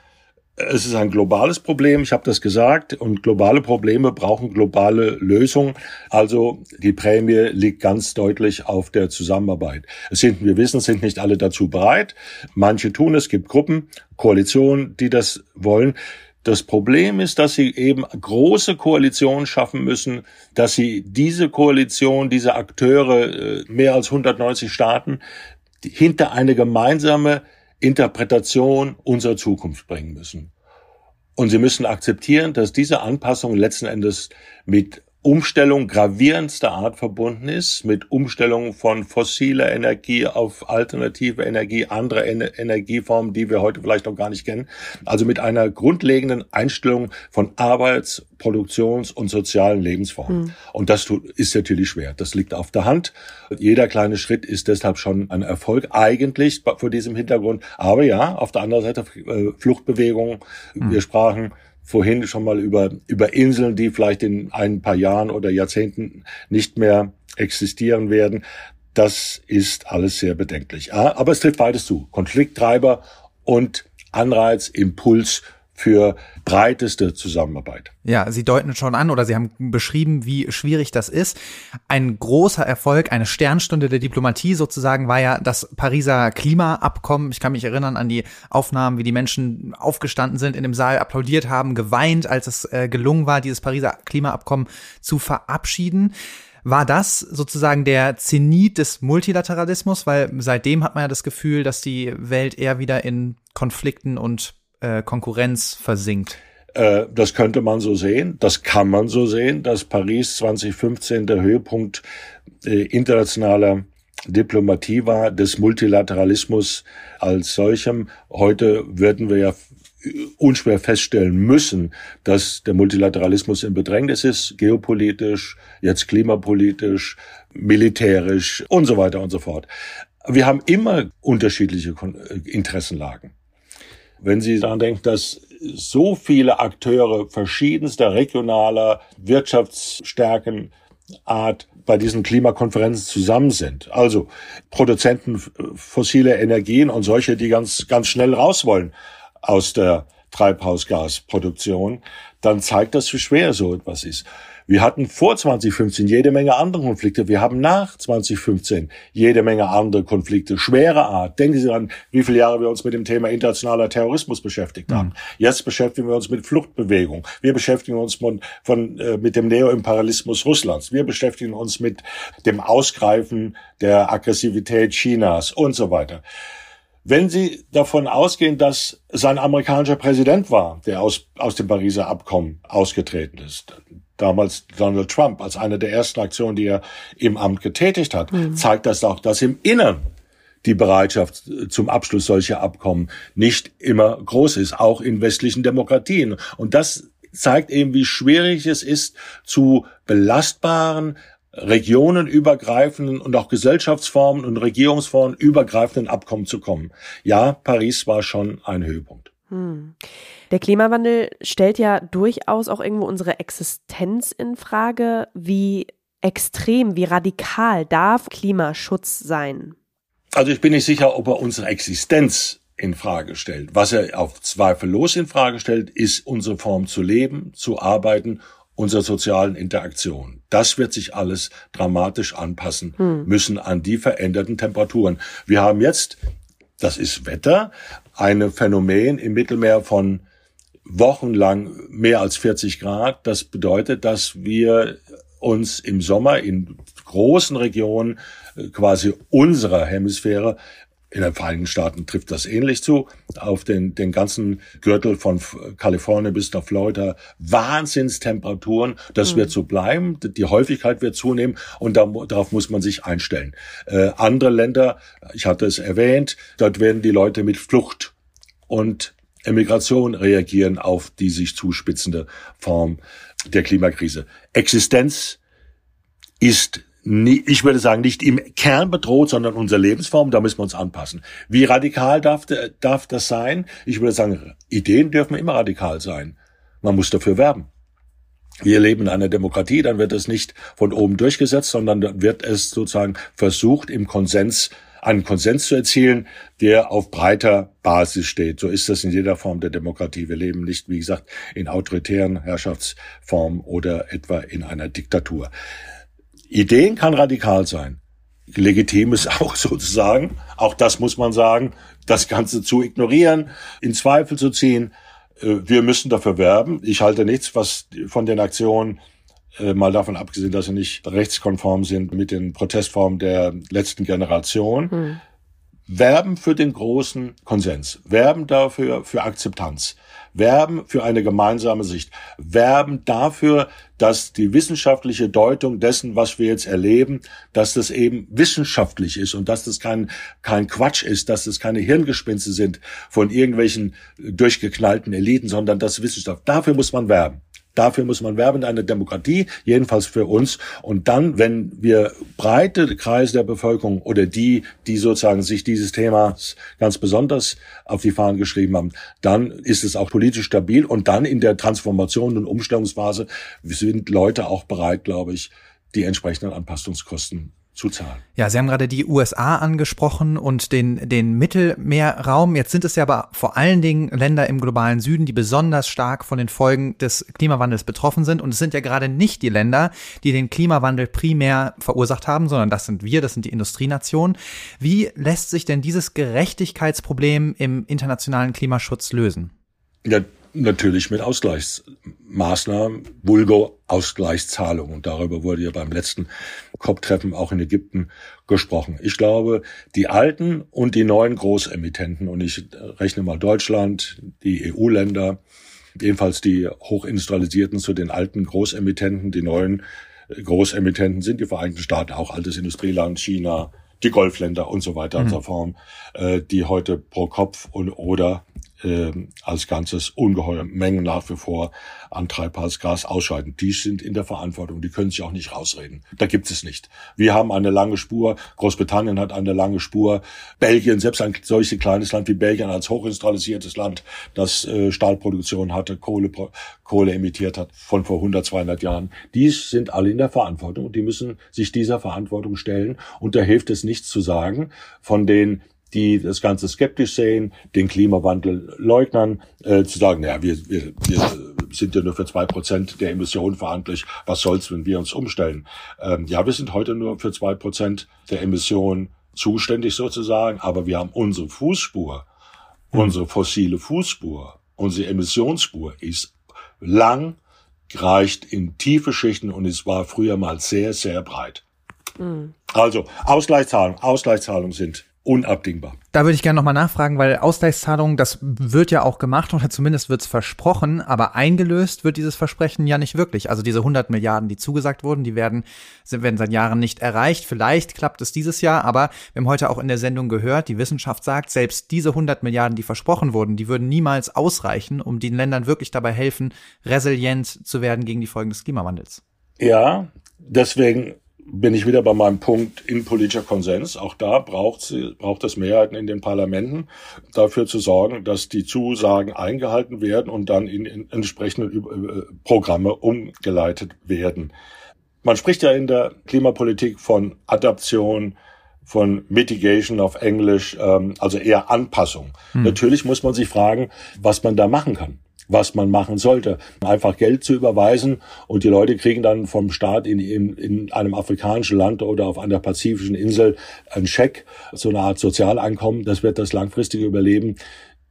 es ist ein globales Problem, ich habe das gesagt, und globale Probleme brauchen globale Lösungen. Also die Prämie liegt ganz deutlich auf der Zusammenarbeit. Es sind, wir wissen, sind nicht alle dazu bereit. Manche tun es, gibt Gruppen, Koalitionen, die das wollen. Das Problem ist, dass sie eben große Koalitionen schaffen müssen, dass sie diese Koalition, diese Akteure, äh, mehr als 190 Staaten, hinter eine gemeinsame Interpretation unserer Zukunft bringen müssen. Und sie müssen akzeptieren, dass diese Anpassung letzten Endes mit Umstellung gravierendster Art verbunden ist, mit Umstellung von fossiler Energie auf alternative Energie, andere Ener Energieformen, die wir heute vielleicht noch gar nicht kennen. Also mit einer grundlegenden Einstellung von Arbeits-, Produktions- und sozialen Lebensformen. Mhm. Und das ist natürlich schwer. Das liegt auf der Hand. Jeder kleine Schritt ist deshalb schon ein Erfolg eigentlich vor diesem Hintergrund. Aber ja, auf der anderen Seite äh, Fluchtbewegungen. Mhm. Wir sprachen vorhin schon mal über, über Inseln, die vielleicht in ein paar Jahren oder Jahrzehnten nicht mehr existieren werden. Das ist alles sehr bedenklich. Aber es trifft beides zu. Konflikttreiber und Anreiz, Impuls für breiteste Zusammenarbeit. Ja, Sie deuten schon an oder Sie haben beschrieben, wie schwierig das ist. Ein großer Erfolg, eine Sternstunde der Diplomatie sozusagen war ja das Pariser Klimaabkommen. Ich kann mich erinnern an die Aufnahmen, wie die Menschen aufgestanden sind in dem Saal, applaudiert haben, geweint, als es äh, gelungen war, dieses Pariser Klimaabkommen zu verabschieden. War das sozusagen der Zenit des Multilateralismus? Weil seitdem hat man ja das Gefühl, dass die Welt eher wieder in Konflikten und äh, Konkurrenz versinkt. Äh, das könnte man so sehen, das kann man so sehen, dass Paris 2015 der Höhepunkt äh, internationaler Diplomatie war, des Multilateralismus als solchem. Heute würden wir ja unschwer feststellen müssen, dass der Multilateralismus in Bedrängnis ist, geopolitisch, jetzt klimapolitisch, militärisch und so weiter und so fort. Wir haben immer unterschiedliche Interessenlagen. Wenn Sie daran denken, dass so viele Akteure verschiedenster regionaler Wirtschaftsstärken Art bei diesen Klimakonferenzen zusammen sind. Also Produzenten fossiler Energien und solche, die ganz, ganz schnell raus wollen aus der Treibhausgasproduktion, dann zeigt das, wie schwer so etwas ist. Wir hatten vor 2015 jede Menge andere Konflikte. Wir haben nach 2015 jede Menge andere Konflikte, schwere Art. Denken Sie an, wie viele Jahre wir uns mit dem Thema internationaler Terrorismus beschäftigt haben. Mhm. Jetzt beschäftigen wir uns mit Fluchtbewegung. Wir beschäftigen uns von, von, äh, mit dem Neoimperialismus Russlands. Wir beschäftigen uns mit dem Ausgreifen der Aggressivität Chinas und so weiter. Wenn Sie davon ausgehen, dass sein amerikanischer Präsident war, der aus, aus dem Pariser Abkommen ausgetreten ist, damals Donald Trump als eine der ersten Aktionen, die er im Amt getätigt hat, mhm. zeigt das auch, dass im Innern die Bereitschaft zum Abschluss solcher Abkommen nicht immer groß ist, auch in westlichen Demokratien. Und das zeigt eben, wie schwierig es ist, zu belastbaren, regionenübergreifenden und auch Gesellschaftsformen und Regierungsformen übergreifenden Abkommen zu kommen. Ja, Paris war schon ein Höhepunkt. Hm. Der Klimawandel stellt ja durchaus auch irgendwo unsere Existenz in Frage. Wie extrem, wie radikal darf Klimaschutz sein? Also ich bin nicht sicher, ob er unsere Existenz in Frage stellt. Was er auf zweifellos in Frage stellt, ist unsere Form zu leben, zu arbeiten, unsere sozialen Interaktionen. Das wird sich alles dramatisch anpassen hm. müssen an die veränderten Temperaturen. Wir haben jetzt, das ist Wetter, ein Phänomen im Mittelmeer von wochenlang mehr als 40 Grad. Das bedeutet, dass wir uns im Sommer in großen Regionen äh, quasi unserer Hemisphäre in den Vereinigten Staaten trifft das ähnlich zu. Auf den, den ganzen Gürtel von Kalifornien bis nach Florida Wahnsinnstemperaturen. Das mhm. wird so bleiben. Die Häufigkeit wird zunehmen und da, darauf muss man sich einstellen. Äh, andere Länder, ich hatte es erwähnt, dort werden die Leute mit Flucht und Emigration reagieren auf die sich zuspitzende Form der Klimakrise. Existenz ist ich würde sagen, nicht im Kern bedroht, sondern unsere Lebensform, da müssen wir uns anpassen. Wie radikal darf, darf das sein? Ich würde sagen, Ideen dürfen immer radikal sein. Man muss dafür werben. Wir leben in einer Demokratie, dann wird es nicht von oben durchgesetzt, sondern wird es sozusagen versucht, im Konsens einen Konsens zu erzielen, der auf breiter Basis steht. So ist das in jeder Form der Demokratie. Wir leben nicht, wie gesagt, in autoritären Herrschaftsformen oder etwa in einer Diktatur. Ideen kann radikal sein. Legitim ist <laughs> auch sozusagen, auch das muss man sagen, das Ganze zu ignorieren, in Zweifel zu ziehen. Äh, wir müssen dafür werben. Ich halte nichts, was von den Aktionen mal davon abgesehen, dass sie nicht rechtskonform sind mit den Protestformen der letzten Generation, hm. werben für den großen Konsens, werben dafür für Akzeptanz, werben für eine gemeinsame Sicht, werben dafür, dass die wissenschaftliche Deutung dessen, was wir jetzt erleben, dass das eben wissenschaftlich ist und dass das kein, kein Quatsch ist, dass das keine Hirngespinste sind von irgendwelchen durchgeknallten Eliten, sondern das Wissenschaft. Dafür muss man werben. Dafür muss man werben in einer Demokratie, jedenfalls für uns. Und dann, wenn wir breite Kreise der Bevölkerung oder die, die sozusagen sich dieses Themas ganz besonders auf die Fahnen geschrieben haben, dann ist es auch politisch stabil. Und dann in der Transformation und Umstellungsphase sind Leute auch bereit, glaube ich, die entsprechenden Anpassungskosten zu zahlen. Ja, Sie haben gerade die USA angesprochen und den, den Mittelmeerraum. Jetzt sind es ja aber vor allen Dingen Länder im globalen Süden, die besonders stark von den Folgen des Klimawandels betroffen sind. Und es sind ja gerade nicht die Länder, die den Klimawandel primär verursacht haben, sondern das sind wir, das sind die Industrienationen. Wie lässt sich denn dieses Gerechtigkeitsproblem im internationalen Klimaschutz lösen? Ja, natürlich mit Ausgleichsmaßnahmen, vulgo Ausgleichszahlungen. Und darüber wurde ja beim letzten COP-Treffen auch in Ägypten gesprochen. Ich glaube, die alten und die neuen Großemittenten, und ich rechne mal Deutschland, die EU-Länder, jedenfalls die hochindustrialisierten zu den alten Großemittenten, die neuen Großemittenten sind die Vereinigten Staaten, auch altes Industrieland, China, die Golfländer und so weiter mhm. und so fort, äh, die heute pro Kopf und oder äh, als Ganzes ungeheure Mengen nach wie vor an Treibhausgas ausscheiden. Die sind in der Verantwortung, die können sich auch nicht rausreden. Da gibt es nicht. Wir haben eine lange Spur, Großbritannien hat eine lange Spur, Belgien, selbst ein solches kleines Land wie Belgien als hochindustrialisiertes Land, das äh, Stahlproduktion hatte, Kohle, Kohle emittiert hat von vor 100, 200 Jahren, die sind alle in der Verantwortung und die müssen sich dieser Verantwortung stellen. Und da hilft es nichts zu sagen von den die das Ganze skeptisch sehen, den Klimawandel leugnern, äh, zu sagen, naja, wir, wir, wir sind ja nur für zwei Prozent der Emissionen verantwortlich. Was soll's, wenn wir uns umstellen? Ähm, ja, wir sind heute nur für zwei Prozent der Emissionen zuständig sozusagen, aber wir haben unsere Fußspur, mhm. unsere fossile Fußspur, unsere Emissionsspur ist lang, reicht in tiefe Schichten und es war früher mal sehr, sehr breit. Mhm. Also Ausgleichszahlungen, Ausgleichszahlungen sind unabdingbar. Da würde ich gerne nochmal nachfragen, weil Ausgleichszahlungen, das wird ja auch gemacht oder zumindest wird es versprochen, aber eingelöst wird dieses Versprechen ja nicht wirklich. Also diese 100 Milliarden, die zugesagt wurden, die werden, werden seit Jahren nicht erreicht. Vielleicht klappt es dieses Jahr, aber wir haben heute auch in der Sendung gehört, die Wissenschaft sagt, selbst diese 100 Milliarden, die versprochen wurden, die würden niemals ausreichen, um den Ländern wirklich dabei helfen, resilient zu werden gegen die Folgen des Klimawandels. Ja, deswegen bin ich wieder bei meinem Punkt in politischer Konsens. Auch da braucht, braucht es Mehrheiten in den Parlamenten, dafür zu sorgen, dass die Zusagen eingehalten werden und dann in, in entsprechende Programme umgeleitet werden. Man spricht ja in der Klimapolitik von Adaption, von Mitigation auf Englisch, ähm, also eher Anpassung. Hm. Natürlich muss man sich fragen, was man da machen kann was man machen sollte. Einfach Geld zu überweisen und die Leute kriegen dann vom Staat in, in, in einem afrikanischen Land oder auf einer pazifischen Insel einen Scheck, so eine Art Sozialeinkommen, das wird das langfristige Überleben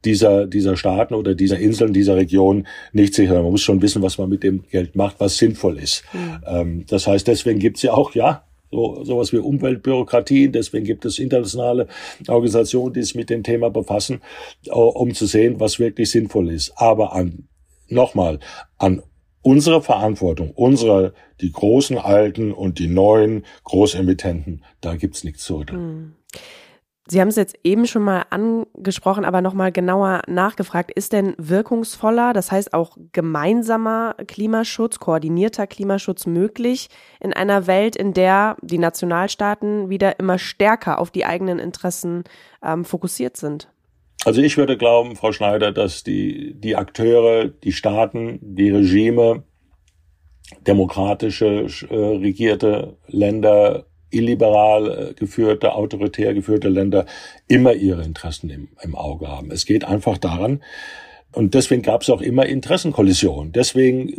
dieser, dieser Staaten oder dieser Inseln, dieser Region nicht sicher. Man muss schon wissen, was man mit dem Geld macht, was sinnvoll ist. Mhm. Ähm, das heißt, deswegen gibt's ja auch, ja, so sowas wie Umweltbürokratie. Deswegen gibt es internationale Organisationen, die sich mit dem Thema befassen, äh, um zu sehen, was wirklich sinnvoll ist. Aber an nochmal an unsere Verantwortung, unsere die großen Alten und die neuen Großemittenten, da gibt's nichts zu rütteln. Mhm. Sie haben es jetzt eben schon mal angesprochen, aber nochmal genauer nachgefragt. Ist denn wirkungsvoller, das heißt auch gemeinsamer Klimaschutz, koordinierter Klimaschutz möglich in einer Welt, in der die Nationalstaaten wieder immer stärker auf die eigenen Interessen ähm, fokussiert sind? Also ich würde glauben, Frau Schneider, dass die, die Akteure, die Staaten, die Regime, demokratische äh, regierte Länder illiberal äh, geführte, autoritär geführte Länder immer ihre Interessen im, im Auge haben. Es geht einfach daran, und deswegen gab es auch immer Interessenkollisionen. Deswegen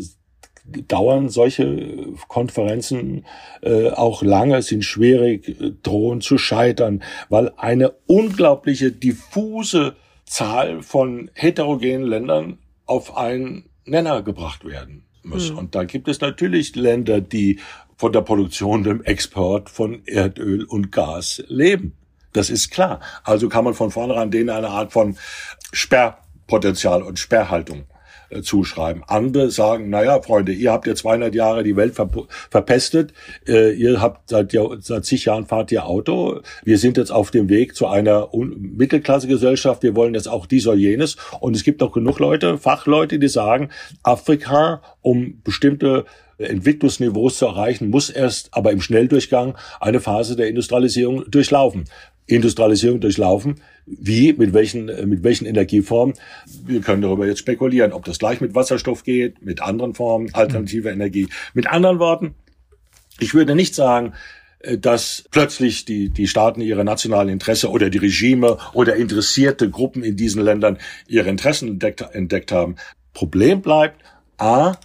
dauern solche Konferenzen äh, auch lange, sind schwierig, drohen zu scheitern, weil eine unglaubliche diffuse Zahl von heterogenen Ländern auf einen Nenner gebracht werden muss. Mhm. Und da gibt es natürlich Länder, die von der Produktion, dem Export von Erdöl und Gas leben. Das ist klar. Also kann man von vornherein denen eine Art von Sperrpotenzial und Sperrhaltung äh, zuschreiben. Andere sagen, naja, Freunde, ihr habt ja 200 Jahre die Welt ver verpestet, äh, ihr habt seit, seit zig Jahren fahrt ihr Auto, wir sind jetzt auf dem Weg zu einer Mittelklassegesellschaft, wir wollen jetzt auch dies oder jenes und es gibt auch genug Leute, Fachleute, die sagen, Afrika, um bestimmte Entwicklungsniveaus zu erreichen, muss erst aber im Schnelldurchgang eine Phase der Industrialisierung durchlaufen. Industrialisierung durchlaufen. Wie, mit welchen, mit welchen Energieformen? Wir können darüber jetzt spekulieren, ob das gleich mit Wasserstoff geht, mit anderen Formen, alternative Energie. Mit anderen Worten, ich würde nicht sagen, äh, dass plötzlich die, die Staaten ihre nationalen Interesse oder die Regime oder interessierte Gruppen in diesen Ländern ihre Interessen entdeckt, entdeckt haben. Problem bleibt, a,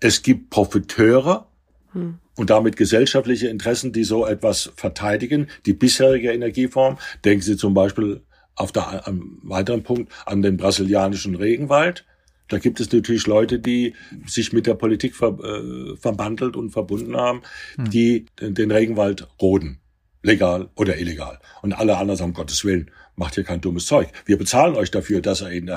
es gibt Profiteure hm. und damit gesellschaftliche Interessen, die so etwas verteidigen. Die bisherige Energieform, denken Sie zum Beispiel auf der, am weiteren Punkt an den brasilianischen Regenwald. Da gibt es natürlich Leute, die sich mit der Politik ver, äh, verbandelt und verbunden haben, hm. die den, Regenwald roden legal oder illegal. Und alle anderen sagen, um Gottes Willen, macht hier kein dummes Zeug. Wir bezahlen euch dafür, dass ihr ihn,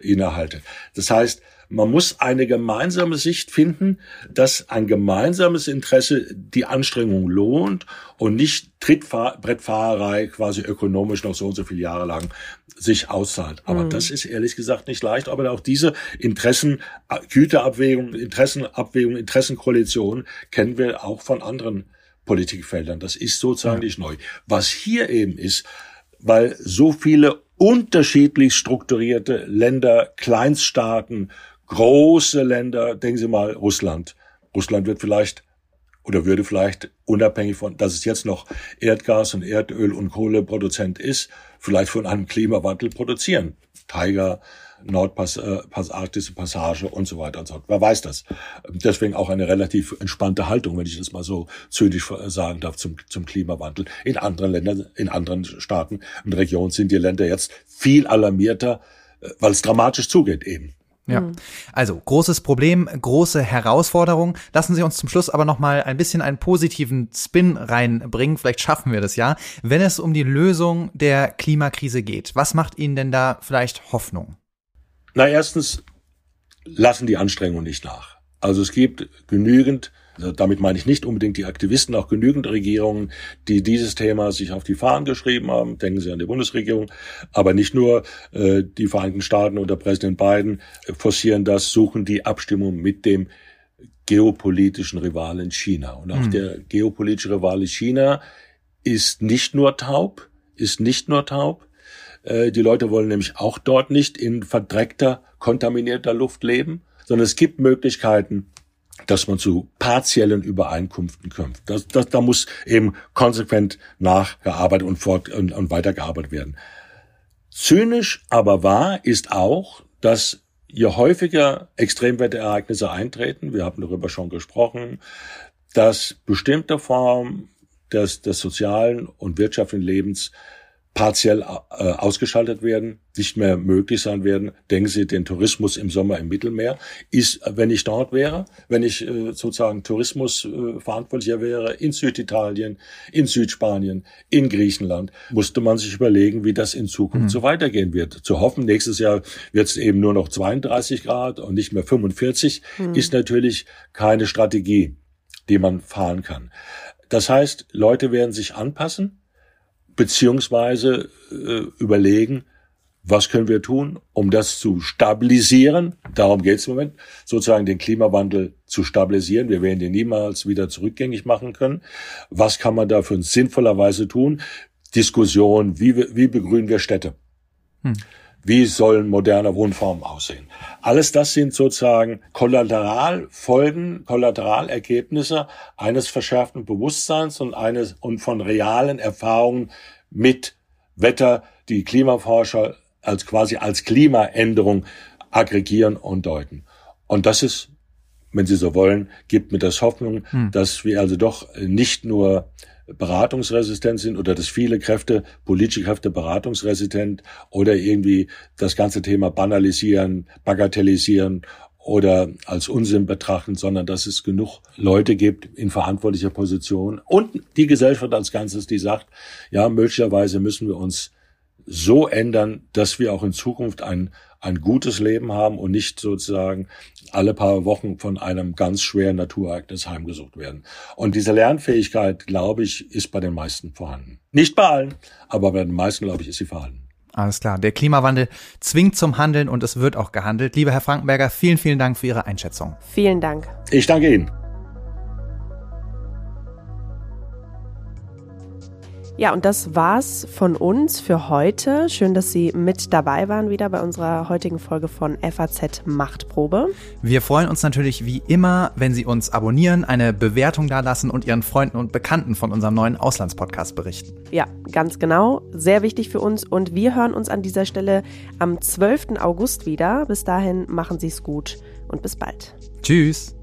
ihn erhaltet. Das heißt, man muss eine gemeinsame Sicht finden, dass ein gemeinsames Interesse die Anstrengung lohnt und nicht Trittbrettfahrerei quasi ökonomisch noch so und so viele Jahre lang sich auszahlt. Aber mhm. das ist ehrlich gesagt nicht leicht. Aber auch diese Interessen, Güterabwägung, Interessenabwägung, Interessenkoalition kennen wir auch von anderen Politikfeldern. Das ist sozusagen ja. nicht neu. Was hier eben ist, weil so viele unterschiedlich strukturierte Länder, Kleinststaaten, große Länder, denken Sie mal Russland. Russland wird vielleicht oder würde vielleicht unabhängig von, dass es jetzt noch Erdgas und Erdöl und Kohleproduzent ist, vielleicht von einem Klimawandel produzieren. Tiger, Nordpass-Arktische äh, Passage und so weiter und so fort. Wer weiß das? Deswegen auch eine relativ entspannte Haltung, wenn ich das mal so zynisch sagen darf, zum, zum Klimawandel. In anderen Ländern, in anderen Staaten und Regionen sind die Länder jetzt viel alarmierter, äh, weil es dramatisch zugeht eben. Ja, mhm. also großes Problem, große Herausforderung. Lassen Sie uns zum Schluss aber noch mal ein bisschen einen positiven Spin reinbringen. Vielleicht schaffen wir das ja, wenn es um die Lösung der Klimakrise geht. Was macht Ihnen denn da vielleicht Hoffnung? Na, erstens lassen die Anstrengungen nicht nach. Also es gibt genügend also damit meine ich nicht unbedingt die Aktivisten, auch genügend Regierungen, die dieses Thema sich auf die Fahnen geschrieben haben. Denken Sie an die Bundesregierung. Aber nicht nur äh, die Vereinigten Staaten oder Präsident Biden forcieren das, suchen die Abstimmung mit dem geopolitischen Rivalen China. Und auch mhm. der geopolitische Rivale China ist nicht nur taub, ist nicht nur taub. Äh, die Leute wollen nämlich auch dort nicht in verdreckter, kontaminierter Luft leben, sondern es gibt Möglichkeiten, dass man zu partiellen Übereinkünften kommt. Das, das, da muss eben konsequent nachgearbeitet und, fort, und, und weitergearbeitet werden. Zynisch aber wahr ist auch, dass je häufiger Extremwetterereignisse eintreten, wir haben darüber schon gesprochen, dass bestimmte Formen des, des sozialen und wirtschaftlichen Lebens partiell äh, ausgeschaltet werden, nicht mehr möglich sein werden. Denken Sie, den Tourismus im Sommer im Mittelmeer ist, wenn ich dort wäre, wenn ich äh, sozusagen Tourismus äh, verantwortlicher wäre in Süditalien, in Südspanien, in Griechenland, musste man sich überlegen, wie das in Zukunft mhm. so weitergehen wird. Zu hoffen, nächstes Jahr wird es eben nur noch 32 Grad und nicht mehr 45, mhm. ist natürlich keine Strategie, die man fahren kann. Das heißt, Leute werden sich anpassen beziehungsweise äh, überlegen, was können wir tun, um das zu stabilisieren? Darum geht es im Moment, sozusagen den Klimawandel zu stabilisieren. Wir werden ihn niemals wieder zurückgängig machen können. Was kann man dafür sinnvollerweise tun? Diskussion, wie, wie begrünen wir Städte? Hm. Wie sollen moderne Wohnformen aussehen? Alles das sind sozusagen Kollateralfolgen, Kollateraleregebnisse eines verschärften Bewusstseins und eines und von realen Erfahrungen mit Wetter, die Klimaforscher als quasi als Klimaänderung aggregieren und deuten. Und das ist, wenn Sie so wollen, gibt mir das Hoffnung, hm. dass wir also doch nicht nur beratungsresistent sind oder dass viele Kräfte, politische Kräfte beratungsresistent oder irgendwie das ganze Thema banalisieren, bagatellisieren oder als Unsinn betrachten, sondern dass es genug Leute gibt in verantwortlicher Position und die Gesellschaft als Ganzes, die sagt, ja, möglicherweise müssen wir uns so ändern, dass wir auch in Zukunft ein, ein gutes Leben haben und nicht sozusagen alle paar Wochen von einem ganz schweren Naturereignis heimgesucht werden. Und diese Lernfähigkeit, glaube ich, ist bei den meisten vorhanden. Nicht bei allen, aber bei den meisten, glaube ich, ist sie vorhanden. Alles klar. Der Klimawandel zwingt zum Handeln und es wird auch gehandelt. Lieber Herr Frankenberger, vielen, vielen Dank für Ihre Einschätzung. Vielen Dank. Ich danke Ihnen. Ja, und das war's von uns für heute. Schön, dass Sie mit dabei waren wieder bei unserer heutigen Folge von FAZ Machtprobe. Wir freuen uns natürlich wie immer, wenn Sie uns abonnieren, eine Bewertung dalassen und Ihren Freunden und Bekannten von unserem neuen Auslandspodcast berichten. Ja, ganz genau. Sehr wichtig für uns und wir hören uns an dieser Stelle am 12. August wieder. Bis dahin machen Sie es gut und bis bald. Tschüss.